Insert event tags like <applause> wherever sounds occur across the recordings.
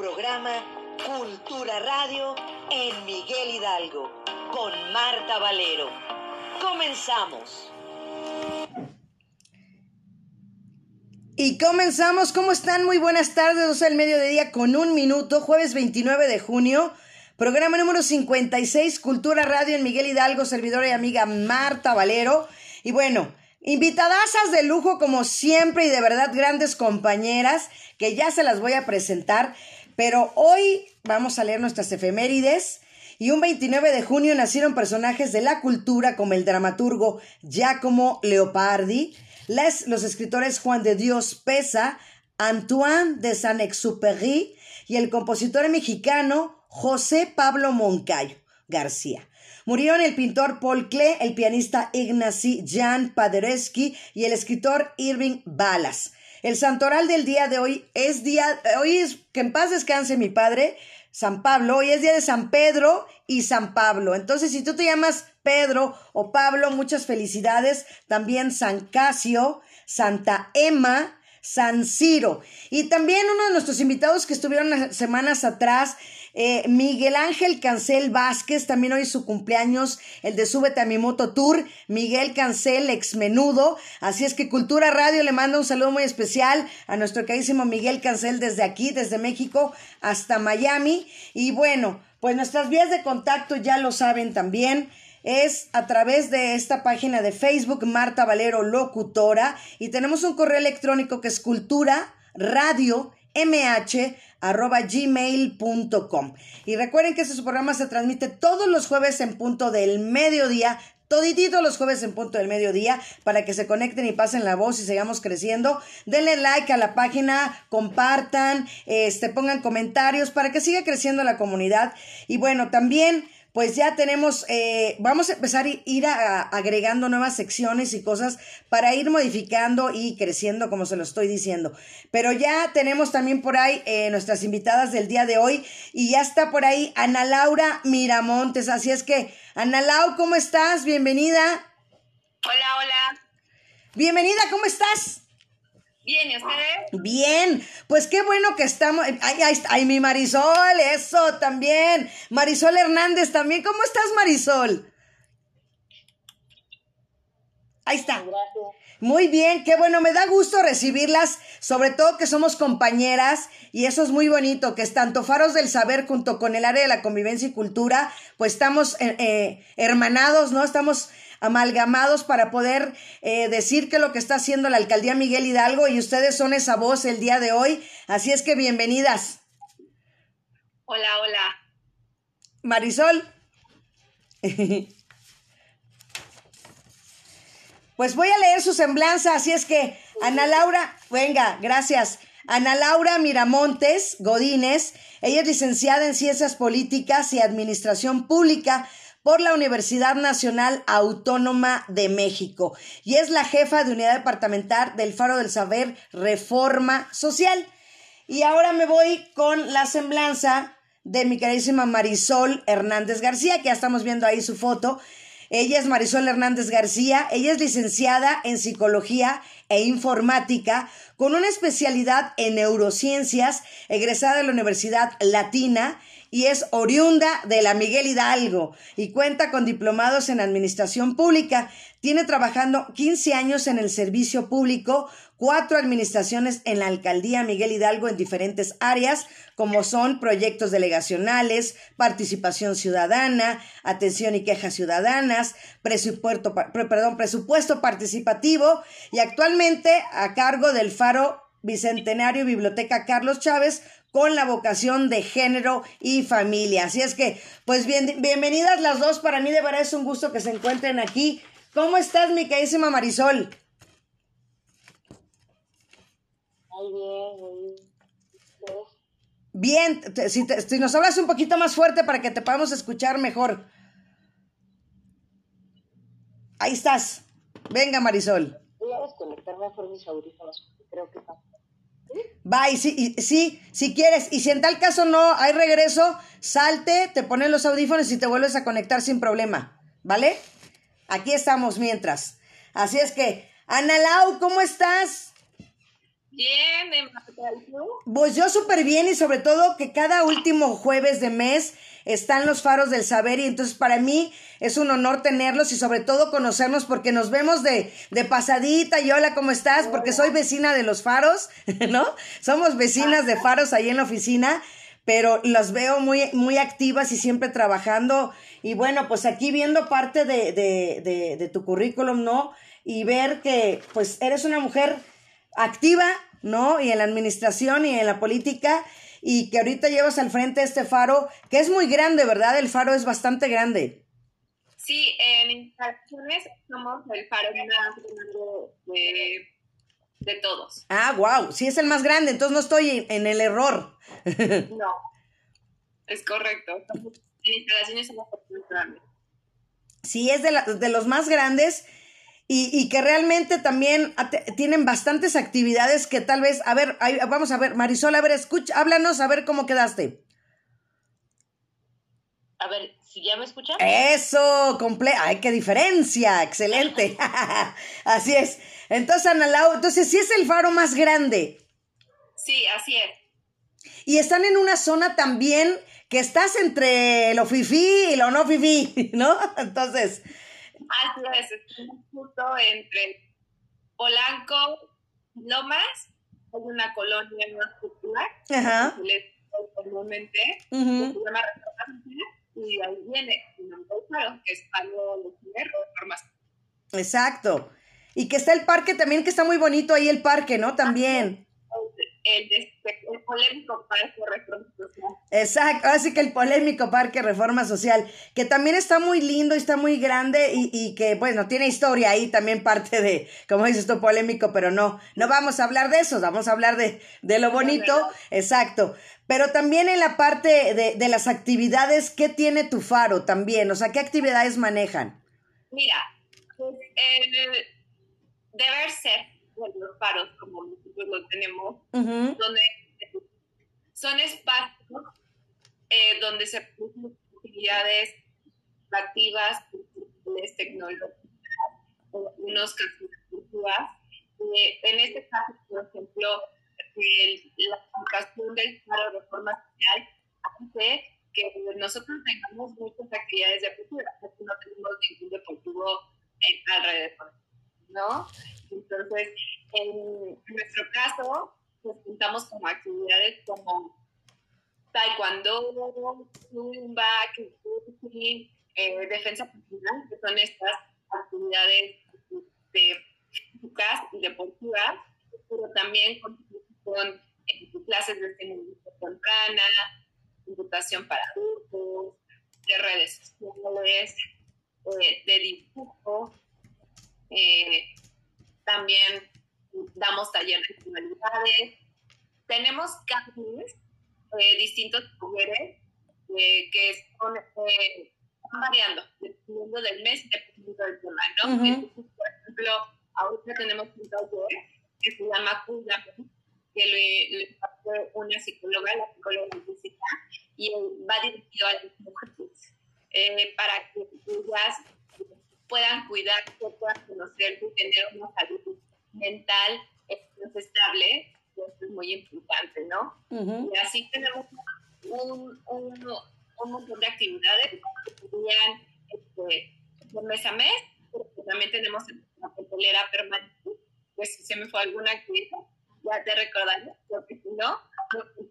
programa Cultura Radio en Miguel Hidalgo con Marta Valero. Comenzamos. Y comenzamos, ¿cómo están? Muy buenas tardes, 12 del mediodía con un minuto, jueves 29 de junio, programa número 56, Cultura Radio en Miguel Hidalgo, servidora y amiga Marta Valero. Y bueno, invitadasas de lujo como siempre y de verdad grandes compañeras que ya se las voy a presentar, pero hoy vamos a leer nuestras efemérides. Y un 29 de junio nacieron personajes de la cultura como el dramaturgo Giacomo Leopardi, los escritores Juan de Dios Pesa, Antoine de Saint-Exupéry y el compositor mexicano José Pablo Moncayo García. Murieron el pintor Paul Klee, el pianista Ignacy Jan Paderewski y el escritor Irving Balas. El santoral del día de hoy es día, hoy es que en paz descanse mi padre, San Pablo, hoy es día de San Pedro y San Pablo. Entonces, si tú te llamas Pedro o Pablo, muchas felicidades. También San Casio, Santa Emma, San Ciro. Y también uno de nuestros invitados que estuvieron semanas atrás, eh, Miguel Ángel Cancel Vázquez, también hoy su cumpleaños, el de Súbete a mi moto tour, Miguel Cancel, ex menudo. Así es que Cultura Radio le manda un saludo muy especial a nuestro queridísimo Miguel Cancel desde aquí, desde México hasta Miami. Y bueno, pues nuestras vías de contacto ya lo saben también es a través de esta página de Facebook Marta Valero Locutora y tenemos un correo electrónico que es cultura radio mh arroba gmail.com. Y recuerden que este programa se transmite todos los jueves en punto del mediodía, toditito los jueves en punto del mediodía para que se conecten y pasen la voz y sigamos creciendo. Denle like a la página, compartan, este, pongan comentarios para que siga creciendo la comunidad. Y bueno, también pues ya tenemos, eh, vamos a empezar a ir agregando nuevas secciones y cosas para ir modificando y creciendo, como se lo estoy diciendo. Pero ya tenemos también por ahí eh, nuestras invitadas del día de hoy y ya está por ahí Ana Laura Miramontes. Así es que, Ana Lau, ¿cómo estás? Bienvenida. Hola, hola. Bienvenida, ¿cómo estás? Bien, ¿y ustedes? Bien, pues qué bueno que estamos. Ay, ay, ay, mi Marisol, eso también. Marisol Hernández también. ¿Cómo estás, Marisol? Ahí está. Muy bien, qué bueno, me da gusto recibirlas, sobre todo que somos compañeras y eso es muy bonito, que es tanto Faros del Saber junto con el área de la convivencia y cultura, pues estamos eh, eh, hermanados, ¿no? Estamos amalgamados para poder eh, decir que lo que está haciendo la alcaldía Miguel Hidalgo y ustedes son esa voz el día de hoy. Así es que bienvenidas. Hola, hola. Marisol. <laughs> Pues voy a leer su semblanza, así es que Ana Laura, venga, gracias. Ana Laura Miramontes Godínez, ella es licenciada en Ciencias Políticas y Administración Pública por la Universidad Nacional Autónoma de México y es la jefa de unidad departamental del Faro del Saber Reforma Social. Y ahora me voy con la semblanza de mi queridísima Marisol Hernández García, que ya estamos viendo ahí su foto. Ella es Marisol Hernández García, ella es licenciada en psicología e informática con una especialidad en neurociencias, egresada de la Universidad Latina y es oriunda de la Miguel Hidalgo y cuenta con diplomados en administración pública. Tiene trabajando 15 años en el servicio público, cuatro administraciones en la alcaldía Miguel Hidalgo en diferentes áreas, como son proyectos delegacionales, participación ciudadana, atención y quejas ciudadanas, presupuesto, perdón, presupuesto participativo y actualmente a cargo del Faro Bicentenario Biblioteca Carlos Chávez con la vocación de género y familia. Así es que, pues bien, bienvenidas las dos. Para mí de verdad es un gusto que se encuentren aquí. ¿Cómo estás, mi queridísima Marisol? Muy bien, muy bien. Bien, si, si, nos hablas un poquito más fuerte para que te podamos escuchar mejor. Ahí estás. Venga, Marisol. Voy a desconectar mejor mis audífonos, creo que está Va, y sí, sí, si quieres, y si en tal caso no hay regreso, salte, te pones los audífonos y te vuelves a conectar sin problema, ¿vale? Aquí estamos mientras. Así es que, Ana Lau, ¿cómo estás? Bien, Pues yo súper bien y sobre todo que cada último jueves de mes están los faros del saber y entonces para mí es un honor tenerlos y sobre todo conocernos porque nos vemos de, de pasadita y hola, ¿cómo estás? Porque soy vecina de los faros, <laughs> ¿no? Somos vecinas de faros ahí en la oficina, pero las veo muy, muy activas y siempre trabajando y bueno, pues aquí viendo parte de, de, de, de tu currículum, ¿no? Y ver que pues eres una mujer activa, ¿no? Y en la administración y en la política, y que ahorita llevas al frente este faro, que es muy grande, ¿verdad? El faro es bastante grande. Sí, en instalaciones somos el faro más grande de, de, todos. Ah, wow, sí es el más grande, entonces no estoy en, el error. <laughs> no, es correcto. En instalaciones somos el más. Sí, es de, la, de los más grandes y, que realmente también tienen bastantes actividades que tal vez, a ver, vamos a ver, Marisol, a ver, escucha, háblanos, a ver cómo quedaste. A ver, si ya me escuchan. Eso, comple ay, qué diferencia, excelente. <laughs> <laughs> así es. Entonces, Ana Lau, entonces sí es el faro más grande. Sí, así es. Y están en una zona también que estás entre lo fifí y lo no fifí, <laughs> ¿no? Entonces, Así es, estamos justo entre Polanco, Lomas, hay una colonia más popular, Ajá. comúnmente, uh -huh. se llama y ahí viene que es Palo de. Exacto. Y que está el parque también, que está muy bonito ahí el parque, ¿no? También el, polémico Parque Reforma Social. Exacto, así que el polémico Parque Reforma Social, que también está muy lindo y está muy grande y, y, que, bueno, tiene historia ahí también parte de, como dices tú, polémico, pero no, no vamos a hablar de eso, vamos a hablar de, de lo bonito, exacto. Pero también en la parte de, de las actividades, ¿qué tiene tu faro también? O sea, ¿qué actividades manejan? Mira, pues, eh, deber ser los faros, como nosotros lo tenemos, donde son espacios eh, donde se producen actividades activas, tecnológicas, unos casos eh, en este caso, por ejemplo, la aplicación del faro de forma social hace que nosotros tengamos muchas actividades deportivas, porque no tenemos ningún deportivo en alrededor, ¿no? Entonces, en nuestro caso, pues juntamos como actividades como taekwondo, zumba, eh, defensa personal, que son estas actividades de, físicas y deportivas, pero también con, eh, clases de estimulación temprana, computación para adultos, de redes sociales, eh, de dibujo, eh, también damos talleres de humanidades. Tenemos campings, eh, distintos talleres eh, que son, eh, variando dependiendo del mes, dependiendo del tema, ¿no? Por ejemplo, ahorita tenemos un taller que se llama Cuida, que lo, hace una psicóloga, la psicóloga física, y va dirigido a las mujeres eh, para que ellas puedan cuidar, puedan conocer y tener una salud mental estable, eso es muy importante, ¿no? Y así tenemos un, un, un, montón de actividades que serían este, de mes a mes, pero también tenemos una papelera permanente, pues si se me fue alguna actividad, ya te recordaré, porque si no,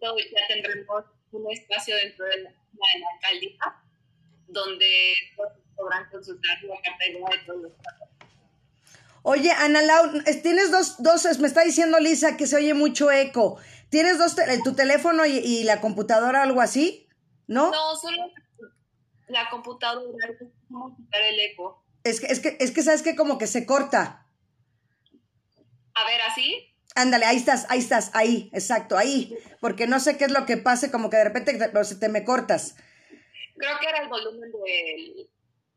ya tendremos un espacio dentro de la, de la alcaldía donde podrán consultar la cartera de todos los Oye, Ana Lau, tienes dos, dos, me está diciendo Lisa que se oye mucho eco. ¿Tienes dos, tu teléfono y, la computadora o algo así? ¿No? No, solo la computadora, vamos quitar el eco. Es que, es que, es que sabes que como que se corta. A ver, ¿así? Ándale, ahí estás, ahí estás, ahí, exacto, ahí. Porque no sé qué es lo que pase, como que de repente te, te me cortas. Creo que era el volumen del...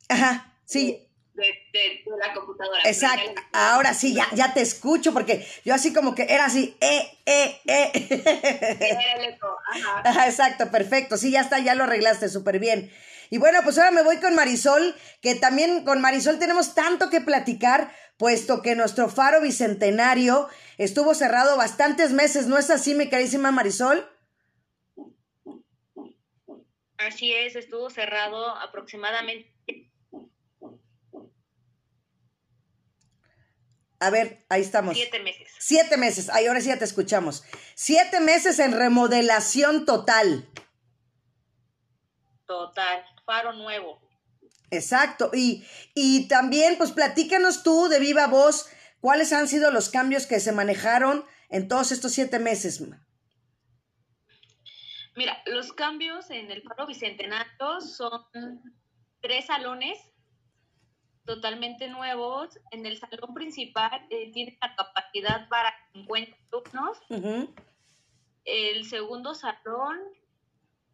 Ajá, sí. De, de, la computadora. Exacto. Ahora sí, ya, ya te escucho, porque yo así como que era así, eh, eh, eh. Ajá. <laughs> Ajá, exacto, perfecto. Sí, ya está, ya lo arreglaste súper bien. Y bueno, pues ahora me voy con Marisol, que también con Marisol tenemos tanto que platicar, puesto que nuestro faro bicentenario estuvo cerrado bastantes meses, ¿no es así, mi carísima Marisol? Así es, estuvo cerrado aproximadamente. A ver, ahí estamos. Siete meses. Siete meses. Ay, ahora sí ya te escuchamos. Siete meses en remodelación total. Total. Faro nuevo. Exacto. Y, y también, pues platícanos tú de viva voz cuáles han sido los cambios que se manejaron en todos estos siete meses. Mira, los cambios en el Faro Bicentenario son tres salones totalmente nuevos. En el salón principal eh, tiene la capacidad para 50 alumnos. El segundo salón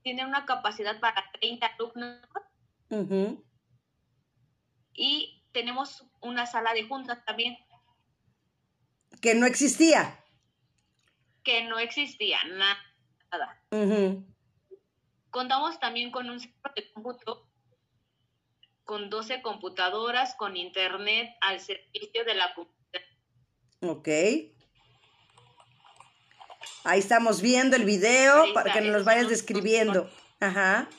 tiene una capacidad para 30 alumnos. Y tenemos una sala de juntas también. Que no existía. Que no existía, nada. Contamos también con un centro de cómputo con 12 computadoras con internet al servicio de la comunidad. Ok. Ahí estamos viendo el video para que nos los vayas describiendo. Ajá.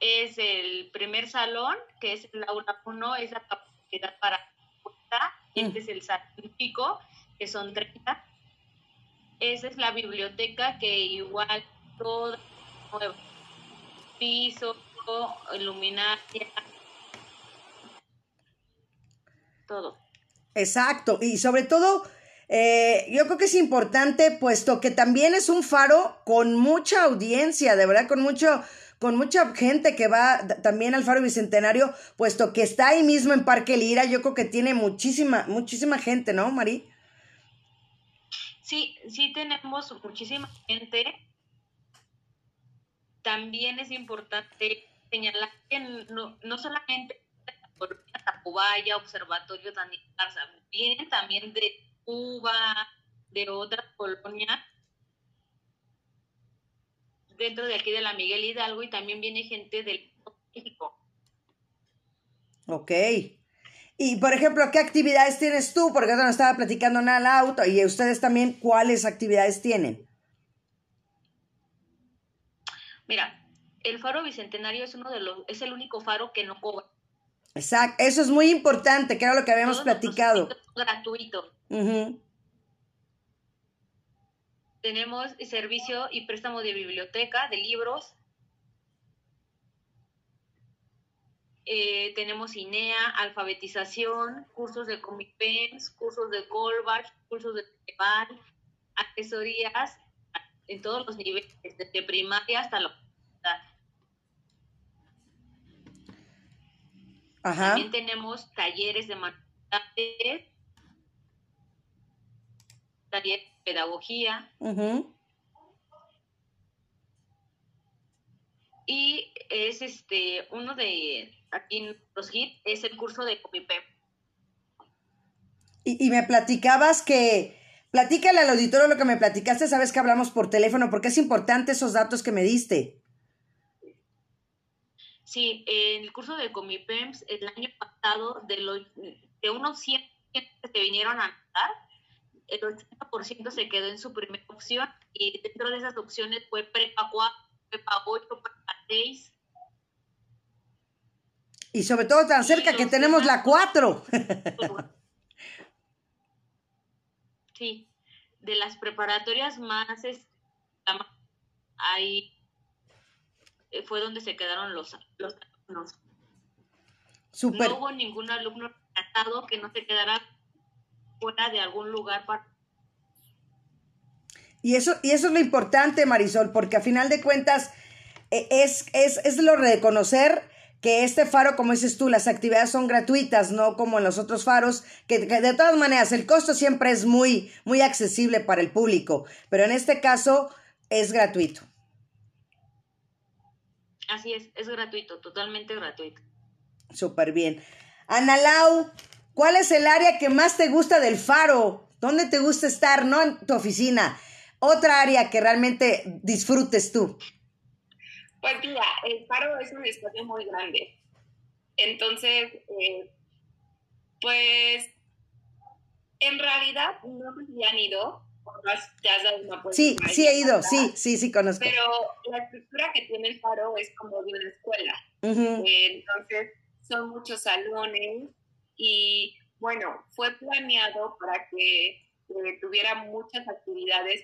es el primer salón, que es el aula 1, es la capacidad para 50. Este es el salón chico, que son 30. Esa es la biblioteca que igual todo nuevo. Piso, luminaria, todo. Exacto, y sobre todo, eh, yo creo que es importante, puesto que también es un faro con mucha audiencia, de verdad, con mucho, con mucha gente que va también al Faro Bicentenario, puesto que está ahí mismo en Parque Lira, yo creo que tiene muchísima, muchísima gente, ¿no, Mari? Sí, sí tenemos muchísima gente. También es importante señalar que no, no solamente Tacubaya, Observatorio Daniel Garza, vienen también de Cuba, de otras colonias, dentro de aquí de la Miguel Hidalgo, y también viene gente del México. Ok. Y, por ejemplo, ¿qué actividades tienes tú? Porque no estaba platicando nada al auto. Y ustedes también, ¿cuáles actividades tienen? Mira, el faro bicentenario es uno de los, es el único faro que no cobra. Exacto, eso es muy importante, que era lo que habíamos platicado. Gratuito. Tenemos servicio y préstamo de biblioteca, de libros. Eh, tenemos INEA, alfabetización, cursos de Comipems, cursos de Goldbach, cursos de Teval, asesorías en todos los niveles, desde primaria hasta la También tenemos talleres de manualidades, taller de pedagogía. Y es este, uno de aquí los hits es el curso de Copipem. Y, y me platicabas que, platícale al auditorio lo que me platicaste, sabes que hablamos por teléfono, porque es importante esos datos que me diste. Sí, en el curso de Comipems el año pasado, de, los, de unos 100 que se vinieron a anotar, el 80% se quedó en su primera opción y dentro de esas opciones fue prepa 4, prepa 8, prepa 6. Y sobre todo tan cerca que tenemos la 4. <laughs> sí, de las preparatorias más, es, hay eh, fue donde se quedaron los, los alumnos. No hubo ningún alumno tratado que no se quedara fuera de algún lugar para... Y eso, y eso es lo importante, Marisol, porque a final de cuentas e, es, es, es lo de reconocer que este faro, como dices tú, las actividades son gratuitas, no como en los otros faros, que, que, de todas maneras el costo siempre es muy, muy accesible para el público, pero en este caso es gratuito. Así es, es gratuito, totalmente gratuito. Súper bien. Ana Lau, ¿cuál es el área que más te gusta del faro? ¿Dónde te gusta estar? No en tu oficina. Otra área que realmente disfrutes tú. Pues mira, el faro es un espacio muy grande. Entonces, eh, Pues en realidad no sé si han ido, te has dado una Sí, sí he ido, sí, sí, sí conozco. Pero la estructura que tiene el faro es como de una escuela. entonces son muchos salones y bueno, fue planeado para que eh, tuviera muchas actividades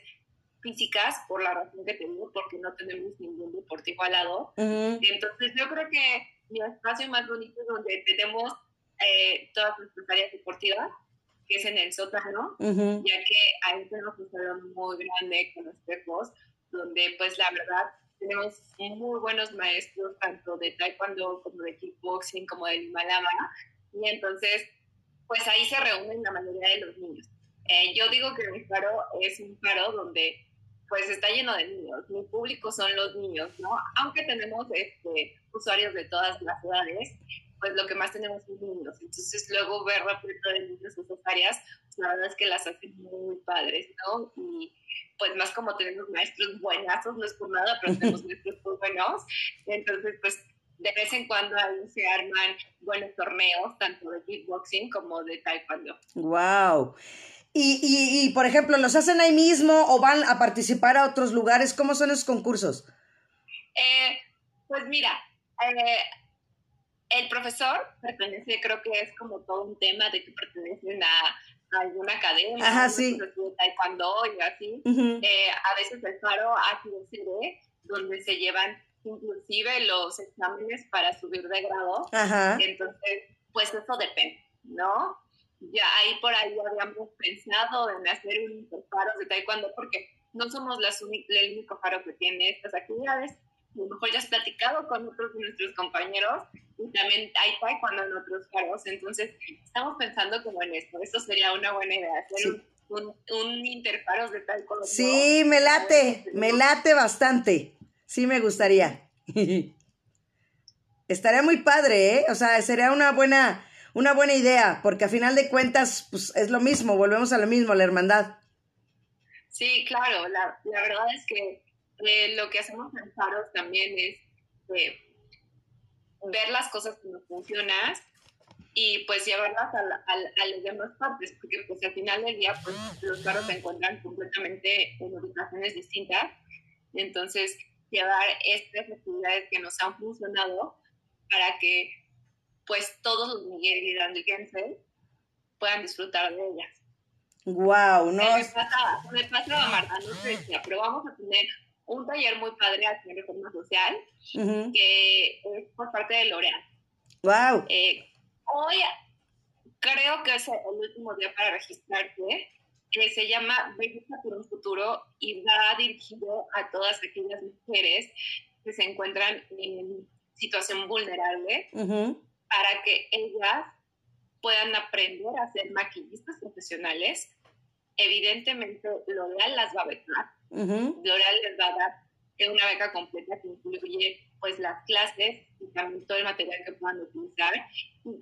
físicas, por la razón que tengo, porque no tenemos ningún deportivo al lado. Entonces yo creo que mi espacio más bonito es donde tenemos eh, todas nuestras áreas deportivas, que es en el sótano, ya que ahí tenemos un salón muy grande con espejos, donde pues la verdad tenemos muy buenos maestros, tanto de taekwondo como de kickboxing, como de Himalaya, y entonces pues ahí se reúnen la mayoría de los niños. Eh, yo digo que mi faro es un faro donde pues está lleno de niños, mi público son los niños, ¿no? Aunque tenemos este, usuarios de todas las edades, pues lo que más tenemos son niños. Entonces luego ver repleto de niños esas áreas, pues la verdad es que las hacen muy padres, ¿no? Y pues más como tenemos maestros buenazos, no es por nada, pero <laughs> tenemos maestros muy buenos. Entonces, pues de vez en cuando ahí se arman buenos torneos, tanto de kickboxing como de taekwondo. ¡Wow! Y, y, y, por ejemplo, ¿los hacen ahí mismo o van a participar a otros lugares? ¿Cómo son esos concursos? Eh, pues mira, eh, el profesor pertenece, creo que es como todo un tema de que pertenecen a, alguna academia, Ajá, sí. de taekwondo y así. Eh, a veces el faro ha sido sede donde se llevan inclusive los exámenes para subir de grado. Ajá. Entonces, pues eso depende, ¿no? ya ahí por ahí habíamos pensado en hacer un interfaro de taekwondo porque no somos las el único faro que tiene estas actividades. A lo mejor ya has platicado con otros de nuestros compañeros y también hay taekwondo en otros faros. Entonces, estamos pensando como en esto. Esto sería una buena idea, hacer un, un, interfaros de taekwondo. Sí, me late, me late bastante. Sí, me gustaría. <laughs> Estaría muy padre, ¿eh? O sea, sería una buena una buena idea, porque a final de cuentas, pues es lo mismo, volvemos a lo mismo, la hermandad. Sí, claro, la, verdad es que eh, lo que hacemos en Faros también es eh, ver las cosas que nos funcionan y pues llevarlas a, a, las demás partes, porque pues al final del día pues los faros se encuentran completamente en ubicaciones distintas, entonces llevar estas actividades que nos han funcionado para que pues todos los Miguel Hidalguenses puedan disfrutar de ellas. Wow, no. Me pasaba, me pasaba, Marta, no sé pero vamos a tener un taller muy padre aquí en Reforma Social, que es por parte de L'Oreal. Wow. Eh, hoy creo que es el último día para registrarte, que se llama Belleza por un futuro y va dirigido a todas aquellas mujeres que se encuentran en situación vulnerable para que ellas puedan aprender a ser maquillistas profesionales. Evidentemente, L'Oreal las va a becar. L'Oreal les va a dar una beca completa que incluye pues las clases y también todo el material que puedan utilizar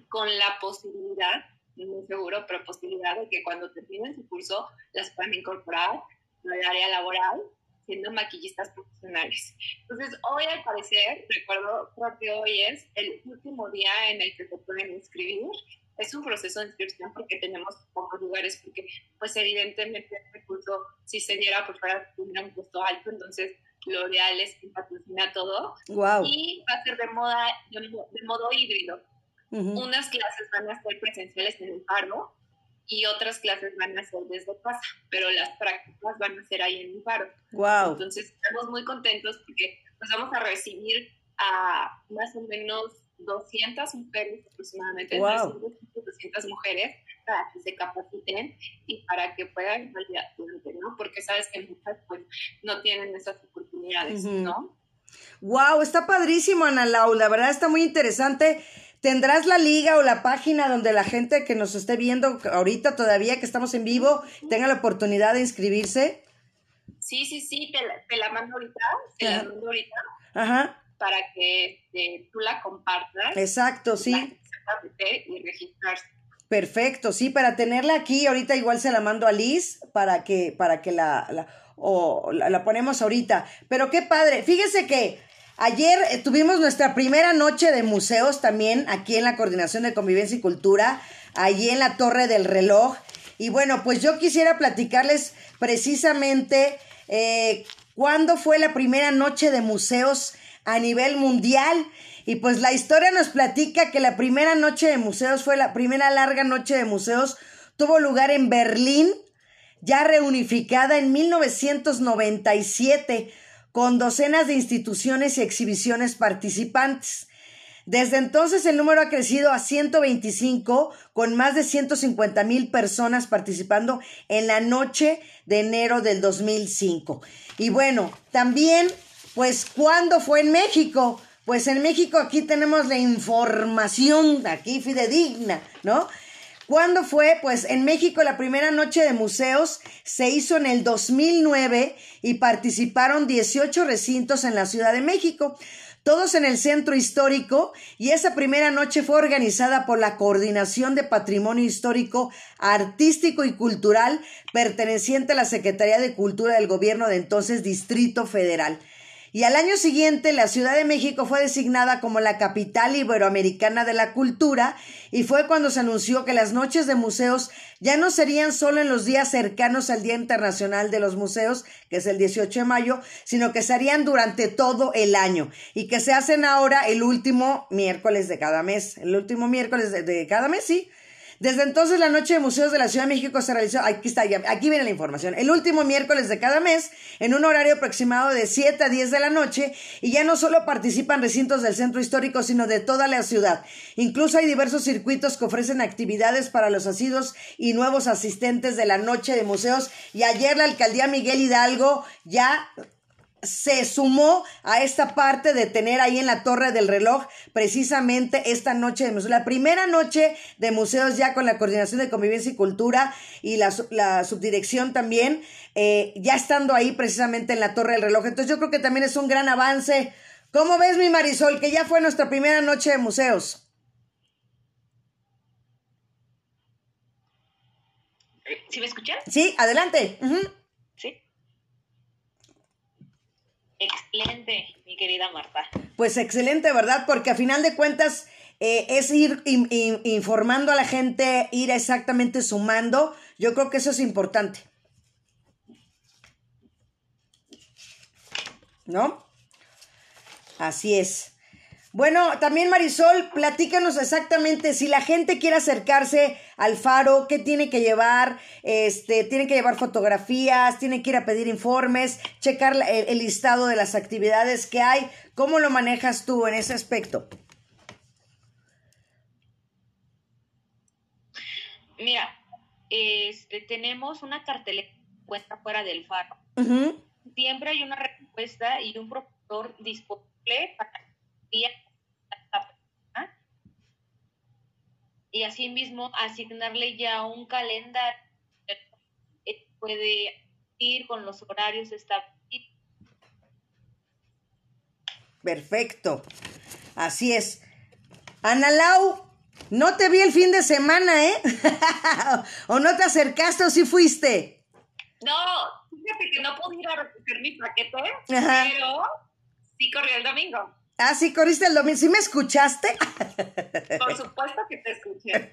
con la posibilidad, muy seguro, pero posibilidad de que cuando terminen su curso las puedan incorporar al área laboral siendo maquillistas profesionales. Entonces, hoy al parecer, recuerdo, creo que hoy es el último día en el que se pueden inscribir. Es un proceso de inscripción porque tenemos pocos lugares, porque pues evidentemente este curso, si se diera por fuera, un costo alto, entonces L'Oreal es quien patrocina todo. Wow. Y va a ser de, moda, de, modo híbrido. Unas clases van a ser presenciales en el paro y otras clases van a ser desde casa, pero las prácticas van a ser ahí en mi paro. Wow. Entonces estamos muy contentos porque nos vamos a recibir a más o menos 200 mujeres aproximadamente, wow. 200 mujeres para que se capaciten y para que puedan validar, ¿no? Porque sabes que muchas pues no tienen esas oportunidades, ¿no? Wow, está padrísimo, Ana Lau, la verdad está muy interesante. ¿Tendrás la liga o la página donde la gente que nos esté viendo ahorita todavía que estamos en vivo tenga la oportunidad de inscribirse? Sí, sí, sí, te la, mando ahorita, te la mando ahorita. Ajá. Para que este, tú la compartas. Exacto, sí. Y registrarse. Perfecto, sí, para tenerla aquí, ahorita igual se la mando a Liz para que, para que la, la o la, la ponemos ahorita. Pero qué padre, fíjese que Ayer eh, tuvimos nuestra primera noche de museos también aquí en la Coordinación de Convivencia y Cultura, allí en la Torre del Reloj. Y bueno, pues yo quisiera platicarles precisamente eh, cuándo fue la primera noche de museos a nivel mundial. Y pues la historia nos platica que la primera noche de museos fue la primera larga noche de museos, tuvo lugar en Berlín, ya reunificada en 1997 con docenas de instituciones y exhibiciones participantes. Desde entonces el número ha crecido a 125 con más de 150 mil personas participando en la noche de enero del 2005. Y bueno, también, pues, ¿cuándo fue en México? Pues en México aquí tenemos la información, aquí fidedigna, ¿no? ¿Cuándo fue? Pues en México la primera noche de museos se hizo en el 2009 y participaron 18 recintos en la Ciudad de México, todos en el centro histórico y esa primera noche fue organizada por la Coordinación de Patrimonio Histórico, Artístico y Cultural perteneciente a la Secretaría de Cultura del Gobierno de entonces Distrito Federal. Y al año siguiente, la Ciudad de México fue designada como la capital iberoamericana de la cultura y fue cuando se anunció que las noches de museos ya no serían solo en los días cercanos al Día Internacional de los Museos, que es el 18 de mayo, sino que serían durante todo el año y que se hacen ahora el último miércoles de cada mes. El último miércoles de, de cada mes, sí. Desde entonces, la Noche de Museos de la Ciudad de México se realizó, aquí está, aquí viene la información, el último miércoles de cada mes, en un horario aproximado de 7 a 10 de la noche, y ya no solo participan recintos del centro histórico, sino de toda la ciudad. Incluso hay diversos circuitos que ofrecen actividades para los asidos y nuevos asistentes de la Noche de Museos, y ayer la alcaldía Miguel Hidalgo ya se sumó a esta parte de tener ahí en la torre del reloj precisamente esta noche de museos. La primera noche de museos ya con la coordinación de convivencia y cultura y la, la subdirección también, eh, ya estando ahí precisamente en la torre del reloj. Entonces yo creo que también es un gran avance. ¿Cómo ves mi Marisol? Que ya fue nuestra primera noche de museos. ¿Sí me escuchas? Sí, adelante. Excelente, mi querida Marta. Pues excelente, ¿verdad? Porque a final de cuentas eh, es ir informando a la gente, ir exactamente sumando. Yo creo que eso es importante. ¿No? Así es. Bueno, también Marisol, platícanos exactamente si la gente quiere acercarse al faro, qué tiene que llevar, este, tiene que llevar fotografías, tiene que ir a pedir informes, checar el, el listado de las actividades que hay, ¿cómo lo manejas tú en ese aspecto? Mira, este, tenemos una cartelera cuenta fuera del faro. Siempre hay una respuesta y un profesor disponible para y asimismo asignarle ya un calendario puede ir con los horarios establecidos. Perfecto. Así es. Ana Lau, no te vi el fin de semana, ¿eh? <laughs> ¿O no te acercaste o sí fuiste? No, fíjate que no pude ir a recoger mi paquete, pero sí corrí el domingo. Ah, sí, corriste el domingo. ¿Sí me escuchaste? Por supuesto que te escuché. <laughs>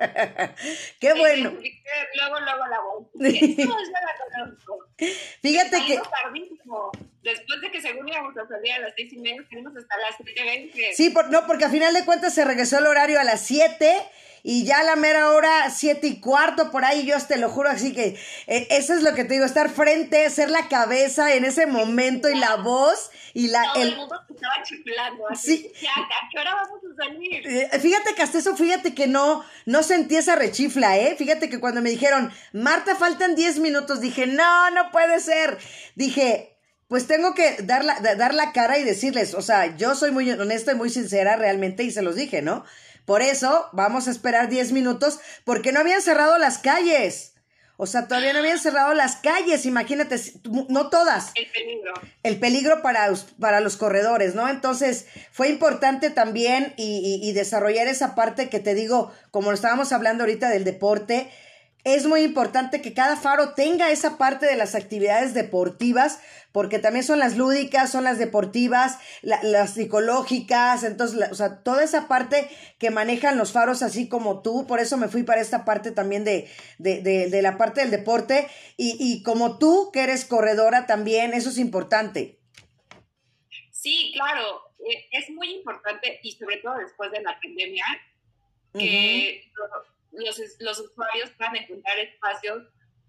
Qué bueno. Luego, luego la voz. <laughs> Fíjate que... Tardísimo. Después de que según íbamos a salir a las seis y media, fuimos hasta las siete veinte. Sí, por, no, porque a final de cuentas se regresó el horario a las siete y ya a la mera hora, siete y cuarto, por ahí, yo te lo juro, así que eh, eso es lo que te digo, estar frente, ser la cabeza en ese momento y la voz y la... Todo el, mundo estaba chiflando, así, sí. ya, ¿a qué hora vamos a salir? Eh, fíjate que hasta eso, fíjate que no, no sentí esa rechifla, ¿eh? Fíjate que cuando me dijeron, Marta, faltan diez minutos, dije, no, no puede ser. Dije, pues tengo que dar la, dar la cara y decirles, o sea, yo soy muy honesta y muy sincera realmente y se los dije, ¿no? Por eso vamos a esperar 10 minutos porque no habían cerrado las calles. O sea, todavía no habían cerrado las calles, imagínate, no todas. El peligro. El peligro para, para los corredores, ¿no? Entonces, fue importante también y, y, desarrollar esa parte que te digo, como lo estábamos hablando ahorita del deporte, es muy importante que cada faro tenga esa parte de las actividades deportivas, porque también son las lúdicas, son las deportivas, las psicológicas, entonces, o sea, toda esa parte que manejan los faros así como tú, por eso me fui para esta parte también de, de, de, de la parte del deporte, y, y como tú, que eres corredora también, eso es importante. Sí, claro, e, es muy importante y sobre todo después de la pandemia, que los, los, usuarios puedan encontrar espacios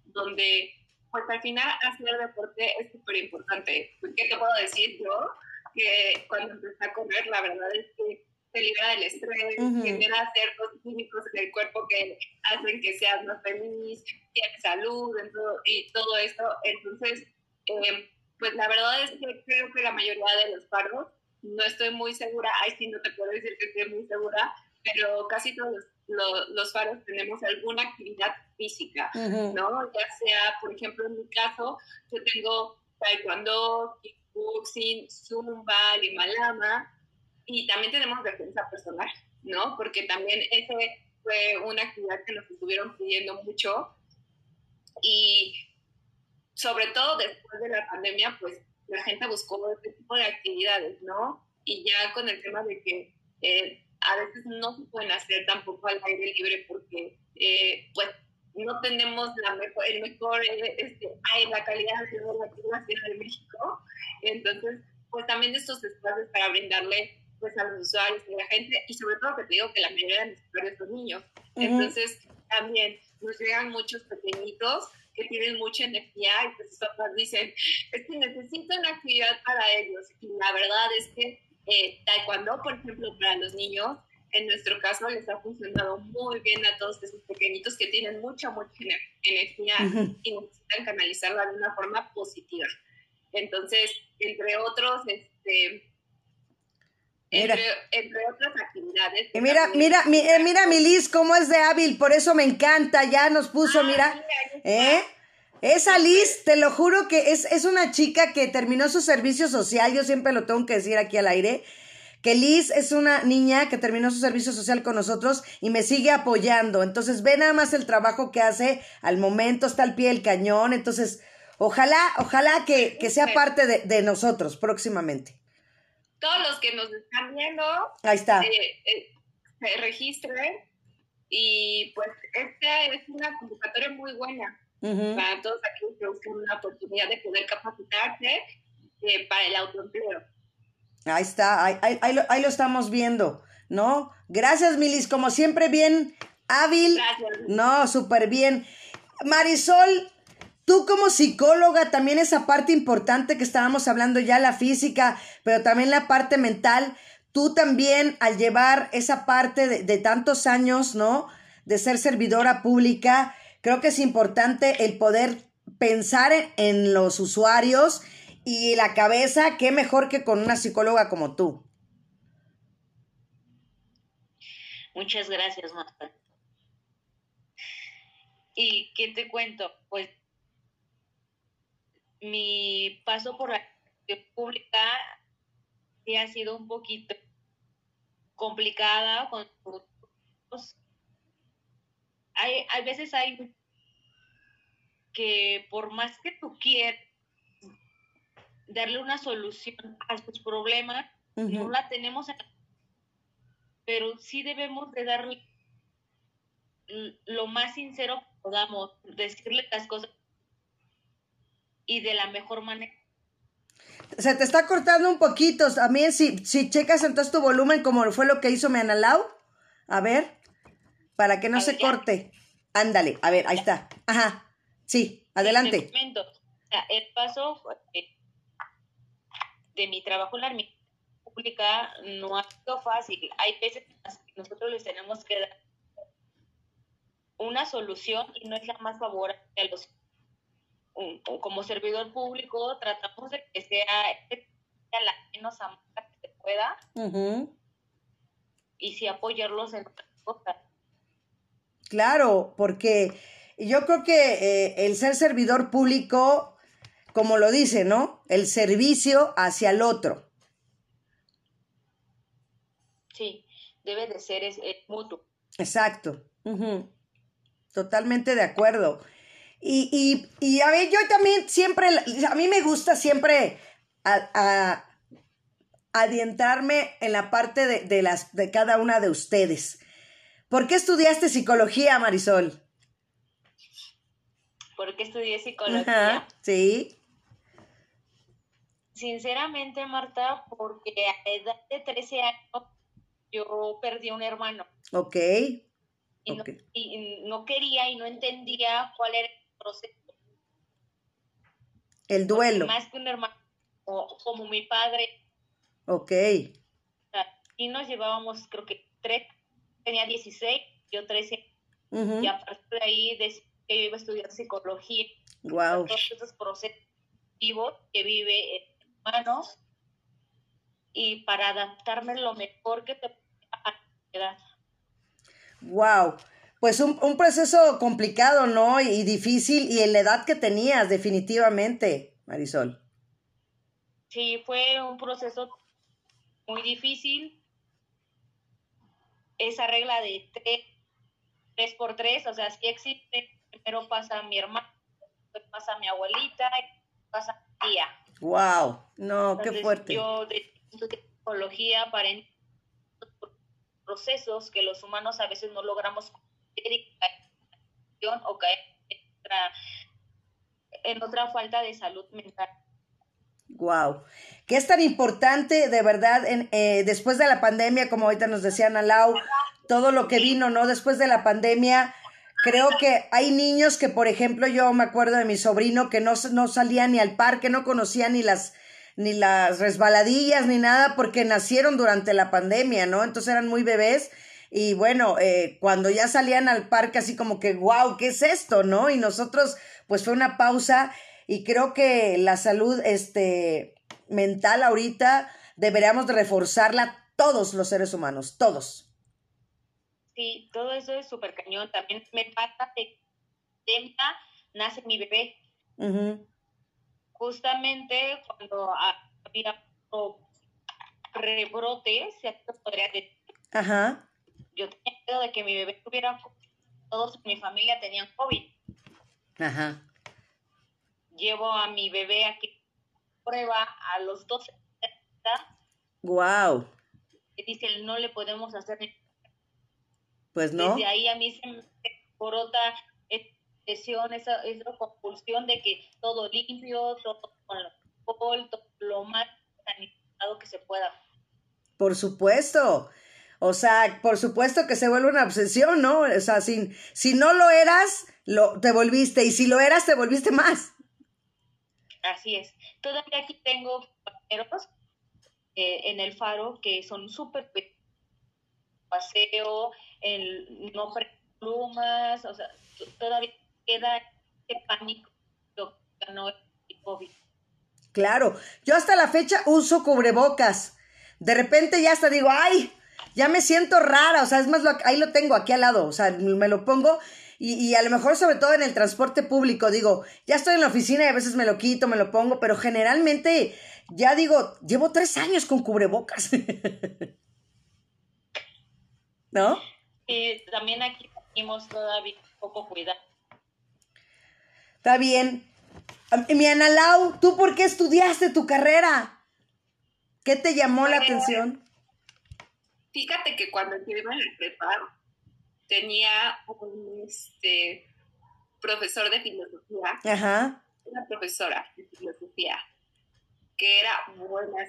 donde, pues al final hacer deporte es súper importante. ¿Qué te puedo decir yo? Que cuando empecé a correr, la verdad es que te libera del estrés, genera ciertos químicos en el cuerpo que hacen que seas más feliz, tienes salud y todo esto. Entonces, eh, pues la verdad es que creo que la mayoría de los paros, no estoy muy segura, ay sí, no te puedo decir que estoy muy segura, pero casi todos los, los, faros tenemos alguna actividad física, ¿no? Ya sea, por ejemplo, en mi caso, yo tengo taekwondo, kickboxing, zumba, limalama, y también tenemos defensa personal, ¿no? Porque también ese fue una actividad que nos estuvieron pidiendo mucho y sobre todo después de la pandemia, pues la gente buscó este tipo de actividades, ¿no? Y ya con el tema de que eh, a veces no se pueden hacer tampoco al aire libre porque, eh, pues, no tenemos la mejor, el mejor, eh, este, la calidad de la Ciudad de México. Entonces, pues también estos espacios para brindarle pues a los usuarios y a la gente, y sobre todo que te digo que la mayoría de los usuarios son niños. Entonces, también nos llegan muchos pequeñitos que tienen mucha energía y pues sus papás dicen, es que necesito una actividad para ellos. Y la verdad es que eh, taekwondo, por ejemplo, para los niños, en nuestro caso les ha funcionado muy bien a todos esos pequeñitos que tienen mucha, mucha energía y necesitan canalizarla de una forma positiva. Entonces, entre otros, este, entre, entre, otras actividades. mira, mira, mi, eh, mira mi Liz, cómo es de hábil, por eso me encanta, ya nos puso, ah, mira. ¿Eh? Esa Liz, te lo juro que es, es una chica que terminó su servicio social, yo siempre lo tengo que decir aquí al aire, que Liz es una niña que terminó su servicio social con nosotros y me sigue apoyando. Entonces, ve nada más el trabajo que hace al momento, está al pie del cañón. Entonces, ojalá, ojalá que, que sea parte de, de nosotros próximamente todos los que nos están viendo, Ahí está. Eh, eh, se registren y pues esta es una convocatoria muy buena para todos aquellos que buscan una oportunidad de poder capacitarse eh, para el autoempleo. Ahí está, ahí, ahí, lo, ahí, lo, estamos viendo, ¿no? Gracias, Milis, como siempre, bien hábil. Gracias. No, súper bien. Marisol, Tú como psicóloga, también esa parte importante que estábamos hablando ya, la física, pero también la parte mental, tú también al llevar esa parte de, tantos años, ¿no? De ser servidora pública, creo que es importante el poder pensar en, los usuarios y la cabeza, qué mejor que con una psicóloga como tú. Muchas gracias, Marta. ¿Y qué te cuento? Pues mi paso por la pública ha sido un poquito complicada con hay, hay veces hay que por más que tú quieras darle una solución a sus problemas, no la tenemos, pero sí debemos de darle lo más sincero que podamos, decirle las cosas y de la mejor manera. Se te está cortando un poquito. También si, si checas entonces tu volumen como fue lo que hizo Meanalau. A ver, para que no se corte. Ándale, a ver, ahí está. Ajá, sí, adelante. el paso de mi trabajo en la administración pública no ha sido fácil. Hay veces que nosotros les tenemos que dar una solución y no es la más favorable a los como servidor público tratamos de que sea, la menos amada que se pueda y sí apoyarlos en otras cosas. Claro, porque yo creo que eh, el ser servidor público, como lo dice, ¿no? El servicio hacia el otro. Sí, debe de ser es, mutuo. Exacto. Totalmente de acuerdo. Y, y, y a ver, yo también siempre, a mí me gusta siempre a, a, adentrarme en la parte de, de, las, de cada una de ustedes. ¿Por qué estudiaste psicología, Marisol? ¿Por qué estudié psicología? Ajá, sí. Sinceramente, Marta, porque a edad de 13 años yo perdí un hermano. Ok. Y, no, y no quería y no entendía cuál era el proceso. El duelo. Más que un hermano, como, como mi padre, Ok. y nos llevábamos, creo que tres, tenía 16, yo 13, Ujú. y a partir de ahí decidí que yo iba a estudiar psicología, Wow. todos esos procesos vivos que vive el hermano, y para adaptarme lo mejor que te a la edad. Wow. Pues un, un proceso complicado, ¿no? Y difícil, y en la edad que tenías, definitivamente, Marisol. Sí, fue un proceso muy difícil. Esa regla de tres, tres por tres, o sea, sí existe. Primero pasa mi hermano, después pasa mi abuelita, y pasa mi tía. Wow. No, qué Entonces, fuerte. Yo de estudié psicología para procesos que los humanos a veces no logramos o caer en otra, en otra falta de salud mental. Wow. ¿Qué es tan importante, de verdad, en, eh, después de la pandemia, como ahorita nos decía Ana Lau, todo lo que vino, ¿no? Después de la pandemia, creo que hay niños que, por ejemplo, yo me acuerdo de mi sobrino que no, no salía ni al parque, no conocía ni las ni las resbaladillas ni nada porque nacieron durante la pandemia, ¿no? Entonces eran muy bebés y bueno, eh, cuando ya salían al parque así como que, wow, ¿qué es esto, no? Y nosotros, pues fue una pausa y creo que la salud este, mental ahorita deberíamos de reforzarla todos los seres humanos, todos. Sí, todo eso es súper cañón. También me pasa que nace mi bebé. Justamente cuando ha- había otro rebrote, se podría decir, Ajá, yo tenía miedo de que mi bebé tuviera todos en mi familia tenían COVID. ajá. Llevo a mi bebé aquí prueba a los 12 días Wow. y dicen no le podemos hacer Pues no. Desde ahí a mí se me brota esa esa, esa compulsión de que todo limpio, todo con alcohol, todo lo más sanitizado que se pueda. Por supuesto. O sea, por supuesto que se vuelve una obsesión, ¿no? O sea, si, si no lo eras, lo, te volviste. Y si lo eras, te volviste más. Así es. Todavía aquí tengo compañeros eh, en el faro que son súper pe- paseo, el no plumas, o sea, todavía queda ese pánico ganó el COVID. Claro. Yo hasta la fecha uso cubrebocas. De repente ya hasta digo, ay, ya me siento rara. O sea, es más, lo, ahí lo tengo aquí al lado. O sea, me lo pongo. Y, y a lo mejor, sobre todo en el transporte público, digo, ya estoy en la oficina y a veces me lo quito, me lo pongo, pero generalmente ya digo, llevo tres años con cubrebocas. <laughs> ¿No? Y también aquí tenemos todavía un poco cuidado. Está bien. Mi Ana Lau, ¿tú por qué estudiaste tu carrera? ¿Qué te llamó la atención? Fíjate que cuando en la prepa, tenía un este, profesor de filosofía, Ajá. una profesora de filosofía, que era buena